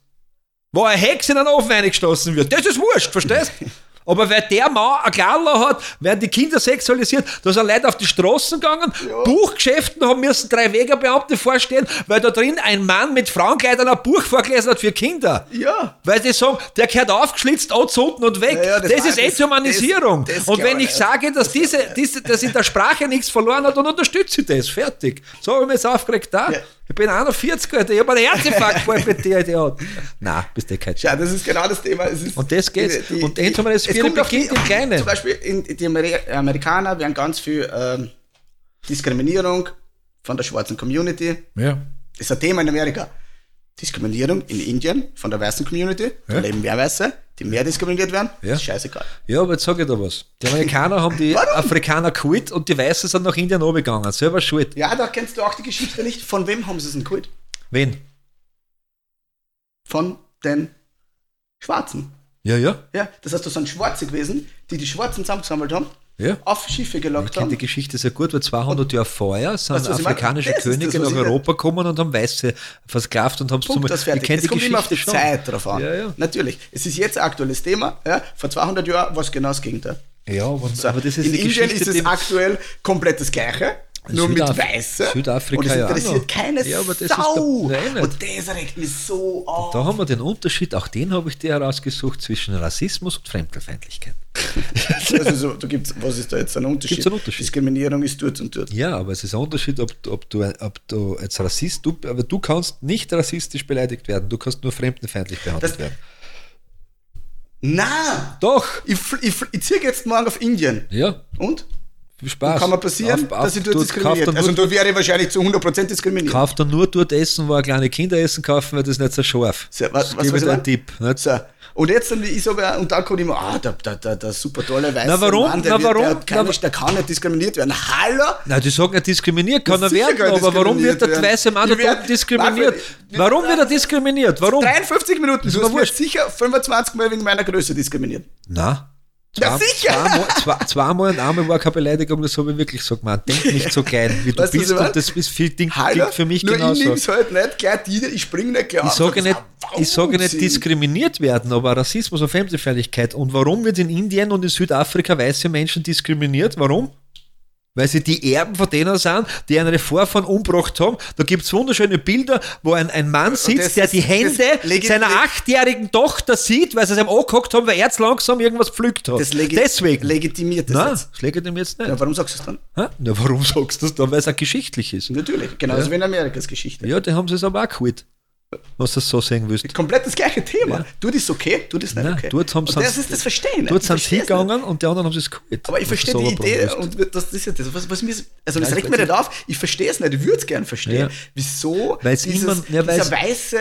Wo eine Hexe in einen Ofen eingestoßen wird. Das ist wurscht, verstehst? Aber weil der Mann ein Klarler hat, werden die Kinder sexualisiert. Da sind Leute auf die Straßen gegangen, Buchgeschäften haben müssen drei Wegerbeamte vorstellen, weil da drin ein Mann mit Frauenkleidern ein Buch vorgelesen hat für Kinder.
Ja.
Weil die sagen, der gehört aufgeschlitzt, unten und weg.
Ja, ja, das
das, ist Enthumanisierung.
das- das
und wenn
ich
sage, dass diese, diese, dass in der Sprache nichts verloren hat, dann unterstütze ich das. Fertig. So habe ich mich jetzt aufgeregt da.
Ja.
Ich bin 41, Alter. Ich habe einen Herzinfarkt vor mit dir, Idiot. Nein, bist du kein
Schau, das ist genau das Thema. Es ist,
Und das geht's. Und Enthumanisierung
es kommt auf
beginnt im Kleinen.
Zum Beispiel, in, die Ameri Amerikaner werden ganz viel ähm, Diskriminierung von der schwarzen Community.
Ja.
Das ist ein Thema in Amerika. Diskriminierung in Indien von der weißen Community. Da
Ja.
leben mehr Weiße, die mehr diskriminiert werden.
Ja.
ist scheißegal.
Ja, aber jetzt sage ich da was. Die Amerikaner haben die? Afrikaner geholt und die Weißen sind nach Indien runtergegangen. Selber schuld.
Ja, da kennst du auch die Geschichte nicht. Von wem haben sie es denn geholt?
Wen?
Von den Schwarzen.
Ja, ja.
Ja, das heißt, da sind Schwarze gewesen, die die Schwarzen zusammengesammelt haben,
Ja.
auf Schiffe
Ich
gelockt
kenne die
haben.
Geschichte sehr gut, weil 200 Jahre vorher sind
Weißt ich
afrikanische Könige nach
ich-
Europa gekommen und haben Weiße versklavt und haben es
Punkt, das fertig.
Ich kenne
Es
die
kommt immer auf die
Geschichte schon.
Zeit drauf an.
Ja, ja.
Natürlich. Es ist jetzt ein aktuelles Thema. Ja? Vor 200 Jahren war es genau das Gegenteil.
Ja, aber,
So,
aber das ist
in
die
Indien
Geschichte,
ist es
die-
aktuell komplett das Gleiche. Nur mit
Südaf-
Weiße.
Südafrika
Und
ja auch
interessiert
noch.
keine
Ja, aber das ist
Sau.
doch- Nein, nicht.
und das regt mich so auf.
Da haben wir den Unterschied, auch den habe ich dir herausgesucht, zwischen Rassismus und Fremdenfeindlichkeit.
Also so, da gibt's, was ist da jetzt ein Unterschied?
Gibt's einen Unterschied?
Diskriminierung ist dort und dort.
Ja, aber es ist ein Unterschied, ob, ob, du, ob du als Rassist, du, aber du kannst nicht rassistisch beleidigt werden, du kannst nur fremdenfeindlich behandelt
Das-
werden.
Na,
Doch!
ich, ich, ich ziehe jetzt morgen auf Indien.
Ja,
Und?
Spaß.
Kann man passieren,
Auf- auf-
dass ich dort
du-
diskriminiert Also da wäre ich wahrscheinlich zu 100% diskriminiert.
kauf dann nur dort essen, wo kleine Kinder essen kaufen, weil das ist nicht so scharf.
So, was- was
einen
sagen?
Tipp. Nicht?
So. Und jetzt dann, ich sage, und dann kommt immer, ah, der, der, der, der super tolle weiße
Na, warum?
Mann, der,
Na,
wird-
warum?
Der, keine,
Na,
der kann nicht diskriminiert werden. Hallo?
Nein, die sagen ja diskriminiert, kann er werden,
kann er
aber warum wird der weiße Mann da dort diskriminiert?
Marvin,
Warum wird er diskriminiert? Warum?
53 Minuten, du
wurscht.
sicher 25 Mal wegen meiner Größe diskriminiert.
Na.
Ja, sicher.
Zweimal, zwei, zweimal und einmal war keine Beleidigung, das habe ich wirklich so gemeint. Denk nicht so klein, wie du
Weißt
bist
ich
und das ist viel Ding,
Hallo?
für mich
Nur ich
genauso.
nehme es halt nicht gleich die, ich springe nicht gleich
Ich sage nicht,
ein
ich sage nicht diskriminiert werden, aber Rassismus und Fremdenfeindlichkeit. Und warum wird in Indien und in Südafrika weiße Menschen diskriminiert? Warum? Weil sie die Erben von denen sind, die eine Vorfahren umgebracht haben. Da gibt es wunderschöne Bilder, wo ein, ein Mann sitzt, der die Hände seiner achtjährigen Tochter sieht, weil sie es ihm angehockt haben, weil er jetzt langsam irgendwas pflückt hat.
Das
Deswegen.
legitimiert das
Nein,
jetzt.
das dem jetzt nicht.
Ja, warum sagst du es dann?
Hä? Na, warum sagst du das dann? Weil es auch geschichtlich ist.
Natürlich, genauso
Ja.
wie in Amerikas Geschichte.
Ja, die haben sie es aber auch geholt. Was du so sehen willst.
Komplett das gleiche Thema.
Ja.
Du das okay, du das nicht
Nein,
okay.
dort haben
und das ist das Verstehen.
Dort
Ich
sind sie hingegangen und die anderen haben es geholt.
Aber ich verstehe die Idee und das ist ja das, was, was mir, also das regt mir nicht auf, ich verstehe es nicht, ich würde es gern verstehen.
Ja.
Wieso
Weil's
dieses,
immer- ja,
dieser weiße,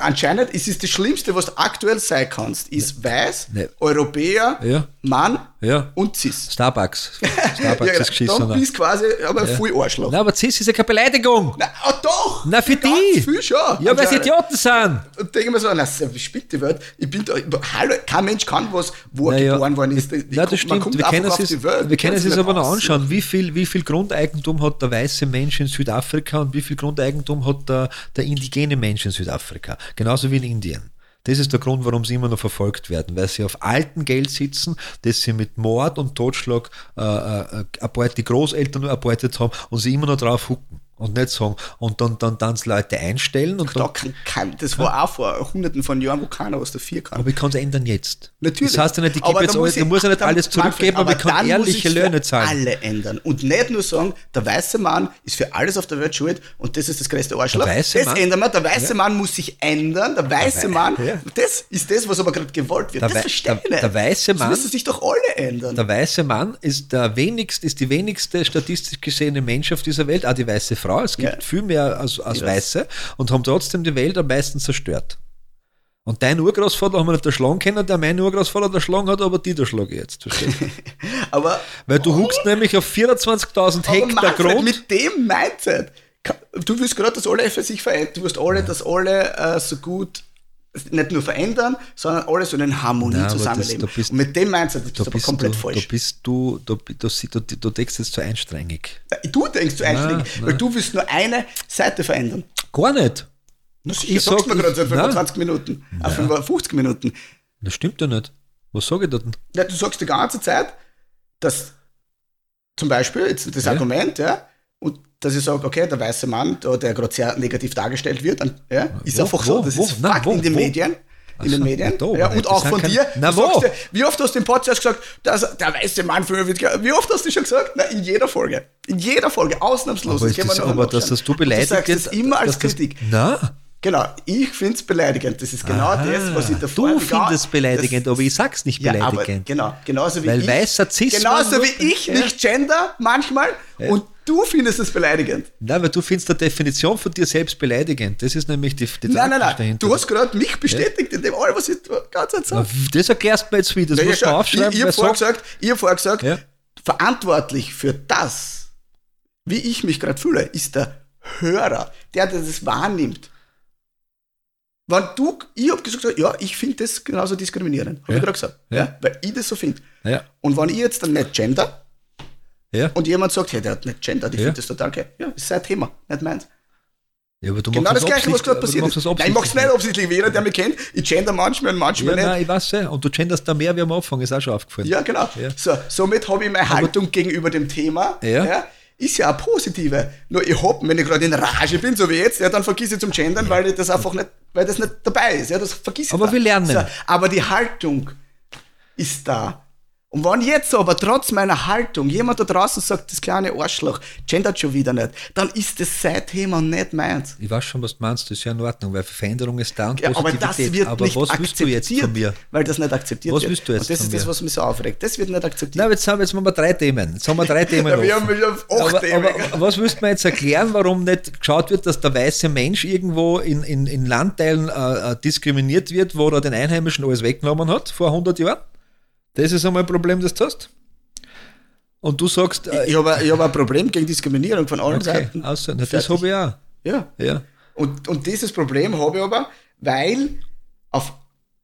anscheinend ist es das Schlimmste, was du aktuell sein kannst, ist weiß. Europäer,
Ja.
Mann
Ja.
und Cis.
Starbucks. Starbucks
Ja,
ist geschissen.
dann bist quasi aber voll Arschloch.
Nein, aber Cis ist ja keine Beleidigung.
Na, ah, doch!
Na, für die.
Viel schon.
Ja, weil sie. Idioten sind.
Und denke mir so, na, wie spinnt die Welt? Ich bin da, hallo, kein Mensch kann was, wo er
Naja.
geboren worden ist. Ich
Ja,
komm-
das stimmt. Wir können es jetzt- wir können es aber noch anschauen. Wie viel, wie viel Grundeigentum hat der weiße Mensch in Südafrika und wie viel Grundeigentum hat der, der indigene Mensch in Südafrika? Genauso wie in Indien. Das ist der Grund, warum sie immer noch verfolgt werden, weil sie auf altem Geld sitzen, das sie mit Mord und Totschlag äh, äh, die Großeltern nur erbeutet haben und sie immer noch drauf hucken und nicht sagen und dann dann dann Leute einstellen und
Da kann, kann, das war auch vor hunderten von Jahren, wo keiner was dafür kann.
aber ich kann es ändern jetzt.
Natürlich.
Das heißt ja nicht, ich
Aber
gebe jetzt alles,
ich-
muss ja nicht alles zurückgeben, aber ich kann ehrliche Löhne zahlen.
alle ändern. Und nicht nur sagen, der weiße Mann ist für alles auf der Welt schuld und das ist das größte Arschloch.
Der
das
Mann?
ändern wir. Der weiße Mann muss sich ändern. Der weiße
wei-
Mann,
ja.
das ist das, was aber gerade gewollt wird.
Der
das verstehe ich
der-
nicht.
der weiße
Das
Mann-
müssen sich doch alle ändern.
Der weiße Mann ist der wenigst, ist die wenigste statistisch gesehene Mensch auf dieser Welt, auch die weiße Frau. Es gibt
Ja.
viel mehr als, als. Weiße und haben trotzdem die Welt am meisten zerstört. Und dein Urgroßvater haben wir nicht erschlagen können, der mein Urgroßvater erschlagen hat, aber die erschlage ich jetzt.
Aber
Weil du huckst nämlich auf 24.000
Aber
Hektar
Manfred,
Grund.
mit dem Mindset, du willst gerade, dass alle für sich verändern, du wirst alle, dass alle äh, so gut nicht nur verändern, sondern alle so in Harmonie
Nein, das-
zusammenleben.
da bist-
Und mit dem Mindset bist du
Da
aber komplett
du,
falsch.
da bist du, da, da, du, du, denkst jetzt zu einstrengig.
Du denkst zu einschlägig,
Nein,
weil
nein.
du willst nur eine Seite verändern.
Gar nicht.
Sicher,
Ich
sagst
sag,
du mir gerade seit
ich- nein.
25 Minuten, auf 55 Minuten.
Das stimmt ja nicht. Was sage ich da denn?
Ja, du sagst die ganze Zeit, dass zum Beispiel jetzt das
Ja.
Argument, ja, und dass ich sage, okay, der weiße Mann, der gerade sehr negativ dargestellt wird, dann, ja, ist
Wo,
einfach
wo,
so, das
wo?
ist Fakt in den? Medien. In den Medien.
da,
ja, und auch von dir.
Na,
Du
wo?
ja, wie oft hast du im Podcast gesagt, dass der weiße Mann früher wird ge- Wie oft hast du schon gesagt? Na, in jeder Folge. In jeder Folge, ausnahmslos.
Aber, ist das, aber dass das du
Und
beleidigt
sagst das immer als
dass das-
Kritik.
Na,
Genau, ich finde es beleidigend. Das ist genau
Aha,
das, was ich davor
Du findest beleidigend,
das-
aber ich sag's nicht
ja, aber
beleidigend.
genau, genauso wie
Weil
ich.
weißer Cis
Genauso wie ich
Ja.
nicht gender manchmal und du findest es beleidigend.
Nein, weil du findest die Definition von dir selbst beleidigend. Das ist nämlich die, die
Nein, nein, nein.
dahinter.
Du hast gerade mich bestätigt in dem all, was ich die ganze Zeit
Na,
sage.
das erklärst du mir jetzt wieder. Das
Ja,
musst du aufschreiben.
ich ich habe vorher gesagt, ich hab vorher gesagt
Ja.
verantwortlich für das, wie ich mich gerade fühle, ist der Hörer, der, der das wahrnimmt. Wenn du, ich habe gesagt, ja, ich finde das genauso diskriminierend. Habe
Ja.
ich gerade gesagt.
Ja.
Ja. Weil ich das so finde.
ja,
Und wenn ich jetzt dann nicht gender
ja.
und jemand sagt, hey, der hat nicht gender, ich
Ja.
finde das total okay. Ja, ist sein Thema, nicht meins.
ja, aber du
Genau
machst
das gleiche, was gerade passiert ist.
es
Nein, ich mach's nicht absichtlich. Jeder, der mich kennt, ich gender manchmal und
Ja,
manchmal nicht.
nein, ich weiß ja. Und du genderst da mehr wie am Anfang, ist auch schon aufgefallen.
Ja, genau.
Ja.
So, somit habe ich meine Haltung gegenüber dem Thema.
Ja.
ist ja eine positive. Nur ich hab, wenn ich gerade in Rage bin, so wie jetzt, ja, dann vergiss ich zum Gendern, weil das einfach nicht, weil das nicht dabei ist. Ja, das vergiss ich.
Aber
dann.
wir lernen.
So, aber die Haltung ist da. Und wenn jetzt aber trotz meiner Haltung jemand da draußen sagt, das kleine Arschloch gendert schon wieder nicht, dann ist das sein Thema und nicht meins.
Ich weiß schon, was du meinst, das ist ja in Ordnung, weil Veränderung ist da und
Ja, aber das wird
aber
nicht
was willst du
akzeptiert,
jetzt von mir?
weil das nicht akzeptiert
Was
wird.
willst du jetzt
und das ist das,
mir?
was mich so aufregt. Das wird nicht akzeptiert.
Na, jetzt haben, jetzt haben wir drei Themen. Jetzt haben wir drei Themen.
Ja, wir haben acht
aber,
Themen.
aber was müsste man jetzt erklären, warum nicht geschaut wird, dass der weiße Mensch irgendwo in, in, in Landteilen äh, äh, diskriminiert wird, wo er den Einheimischen alles weggenommen hat vor 100 Jahren? Das ist einmal ein Problem, das du hast. Und du sagst, äh,
Ich habe ich hab ein Problem gegen Diskriminierung von allen
okay,
Seiten.
also, na, das habe ich auch.
Ja.
Ja.
Und, und dieses Problem habe ich aber, weil auf,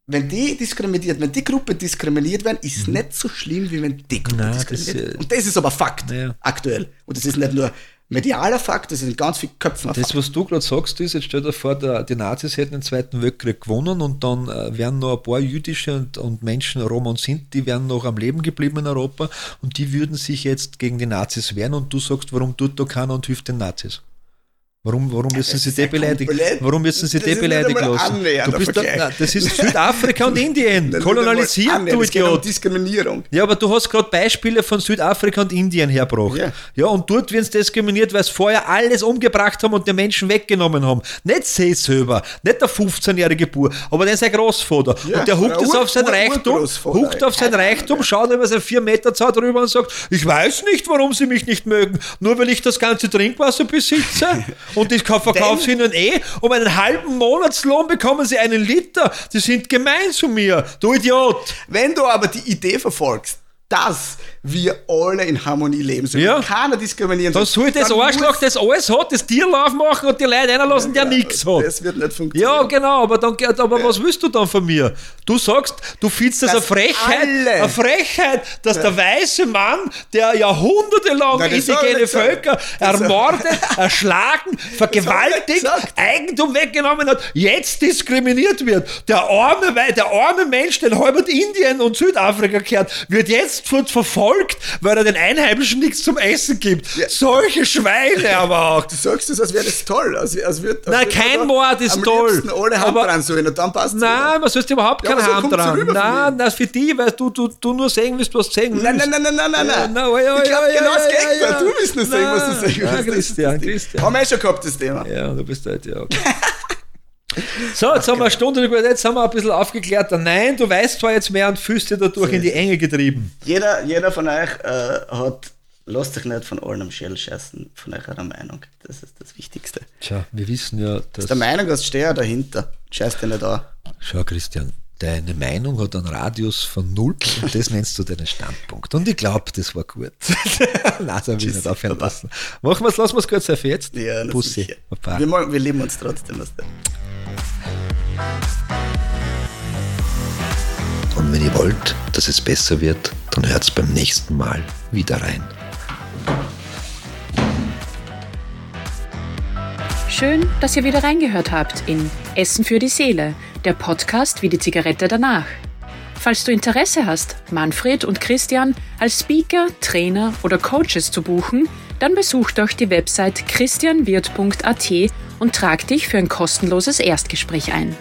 wenn die diskriminiert, wenn die Gruppe diskriminiert werden, ist nicht so schlimm, wie wenn die Gruppe
Nein,
diskriminiert wird. Und das ist aber Fakt,
Ja.
aktuell. Und das ist nicht nur medialer Fakt, das ist in ganz vielen Köpfen
Das,
Fakt.
was du gerade sagst, ist, jetzt stell dir vor, der, die Nazis hätten den Zweiten Weltkrieg gewonnen und dann äh, wären noch ein paar jüdische und, und Menschen, Roma und Sinti, die wären noch am Leben geblieben in Europa und die würden sich jetzt gegen die Nazis wehren und du sagst, warum tut da keiner und hilft den Nazis? Warum, warum müssen sie
ja
beleidigen? Warum müssen sie
das
beleidigen lassen? Du bist
der
da, nein, das ist Südafrika und Indien,
ist
kolonialisiert,
einmal
du
geht um
Idiot.
Diskriminierung.
Ja, aber du hast gerade Beispiele von Südafrika und Indien hergebracht.
Ja.
ja, und dort werden sie diskriminiert, weil sie vorher alles umgebracht haben und die Menschen weggenommen haben. Nicht sie selber, nicht der 15-jährige Bub, aber dann sein Großvater.
Ja,
und der huckt
der
es auf sein Reichtum, huckt auf sein Reichtum, schaut über sein 4 Meter Zaun drüber und sagt, ich weiß nicht, warum sie mich nicht mögen, nur weil ich das ganze Trinkwasser besitze. und die ihnen eh. Um einen halben Monatslohn bekommen sie einen Liter. Die sind gemein zu mir, du Idiot.
Wenn du aber die Idee verfolgst, dass wir alle in Harmonie leben sollen,
Ja.
keiner diskriminieren
soll das
dann
Arschloch,
muss-
das alles hat, das Tierlauf machen und die Leute reinlassen, der nichts hat.
Das wird nicht funktionieren.
Ja, genau, aber, dann, aber was willst du dann von mir? Du sagst, du findest das, eine
Dass
Frechheit,
alle-
eine Frechheit, dass der weiße Mann, der jahrhundertelang
Nein, das
indigene. Völker
Das
ermordet, erschlagen, vergewaltigt. Eigentum weggenommen hat, jetzt diskriminiert wird. Der arme, der arme Mensch, den halb Indien und Südafrika gehört, wird jetzt ver- verfolgt, weil er den Einheimischen nichts zum Essen gibt. Solche Schweine aber auch.
Du sagst es, als wäre das toll. Als, als wird, als
Nein, kein Mord ist
am
toll.
alle Hand
Aber-
dran sollen und dann passt es
Nein, man sollst überhaupt
Ja,
keine
so
Hand dran. Nein, das für die, weil du, du, du nur sehen willst, was du sehen willst.
Nein, nein, nein, nein, nein, nein, nein.
Ja, na, ja,
ich glaube
ja,
genau
ja,
das
ja,
Gegenteil.
ja.
Du willst nur sagen, was du
Nein, ja,
willst.
Christian, Christian.
Haben wir eh schon gehabt, das Thema.
Ja, du bist halt, ja. Okay. So, jetzt haben wir eine Stunde drüber, jetzt haben wir ein bisschen aufgeklärt. Nein, du weißt zwar jetzt mehr und fühlst dich dadurch in die Enge getrieben.
Jeder, jeder von euch äh, hat, lasst euch nicht von allen am Schell scheißen, von eurer Meinung. Das ist das Wichtigste.
Tja, wir wissen ja, dass.
Der Meinung hast, steh ja dahinter. Scheiß dir nicht an.
Schau, Christian, deine Meinung hat einen Radius von null und das nennst du deinen Standpunkt. Und ich glaube, das war gut. Nein, so will ich nicht aufhören lassen. Machen wir es, lassen wir es kurz auf jetzt.
Ja,
Bussi.
Wir, wir lieben uns trotzdem. Weißt du.
Und wenn ihr wollt, dass es besser wird, dann hört's beim nächsten Mal wieder rein.
Schön, dass ihr wieder reingehört habt in Essen für die Seele, der Podcast wie die Zigarette danach. Falls du Interesse hast, Manfred und Christian als Speaker, Trainer oder Coaches zu buchen, dann besuch doch die Website christianwirt.at und trag dich für ein kostenloses Erstgespräch ein.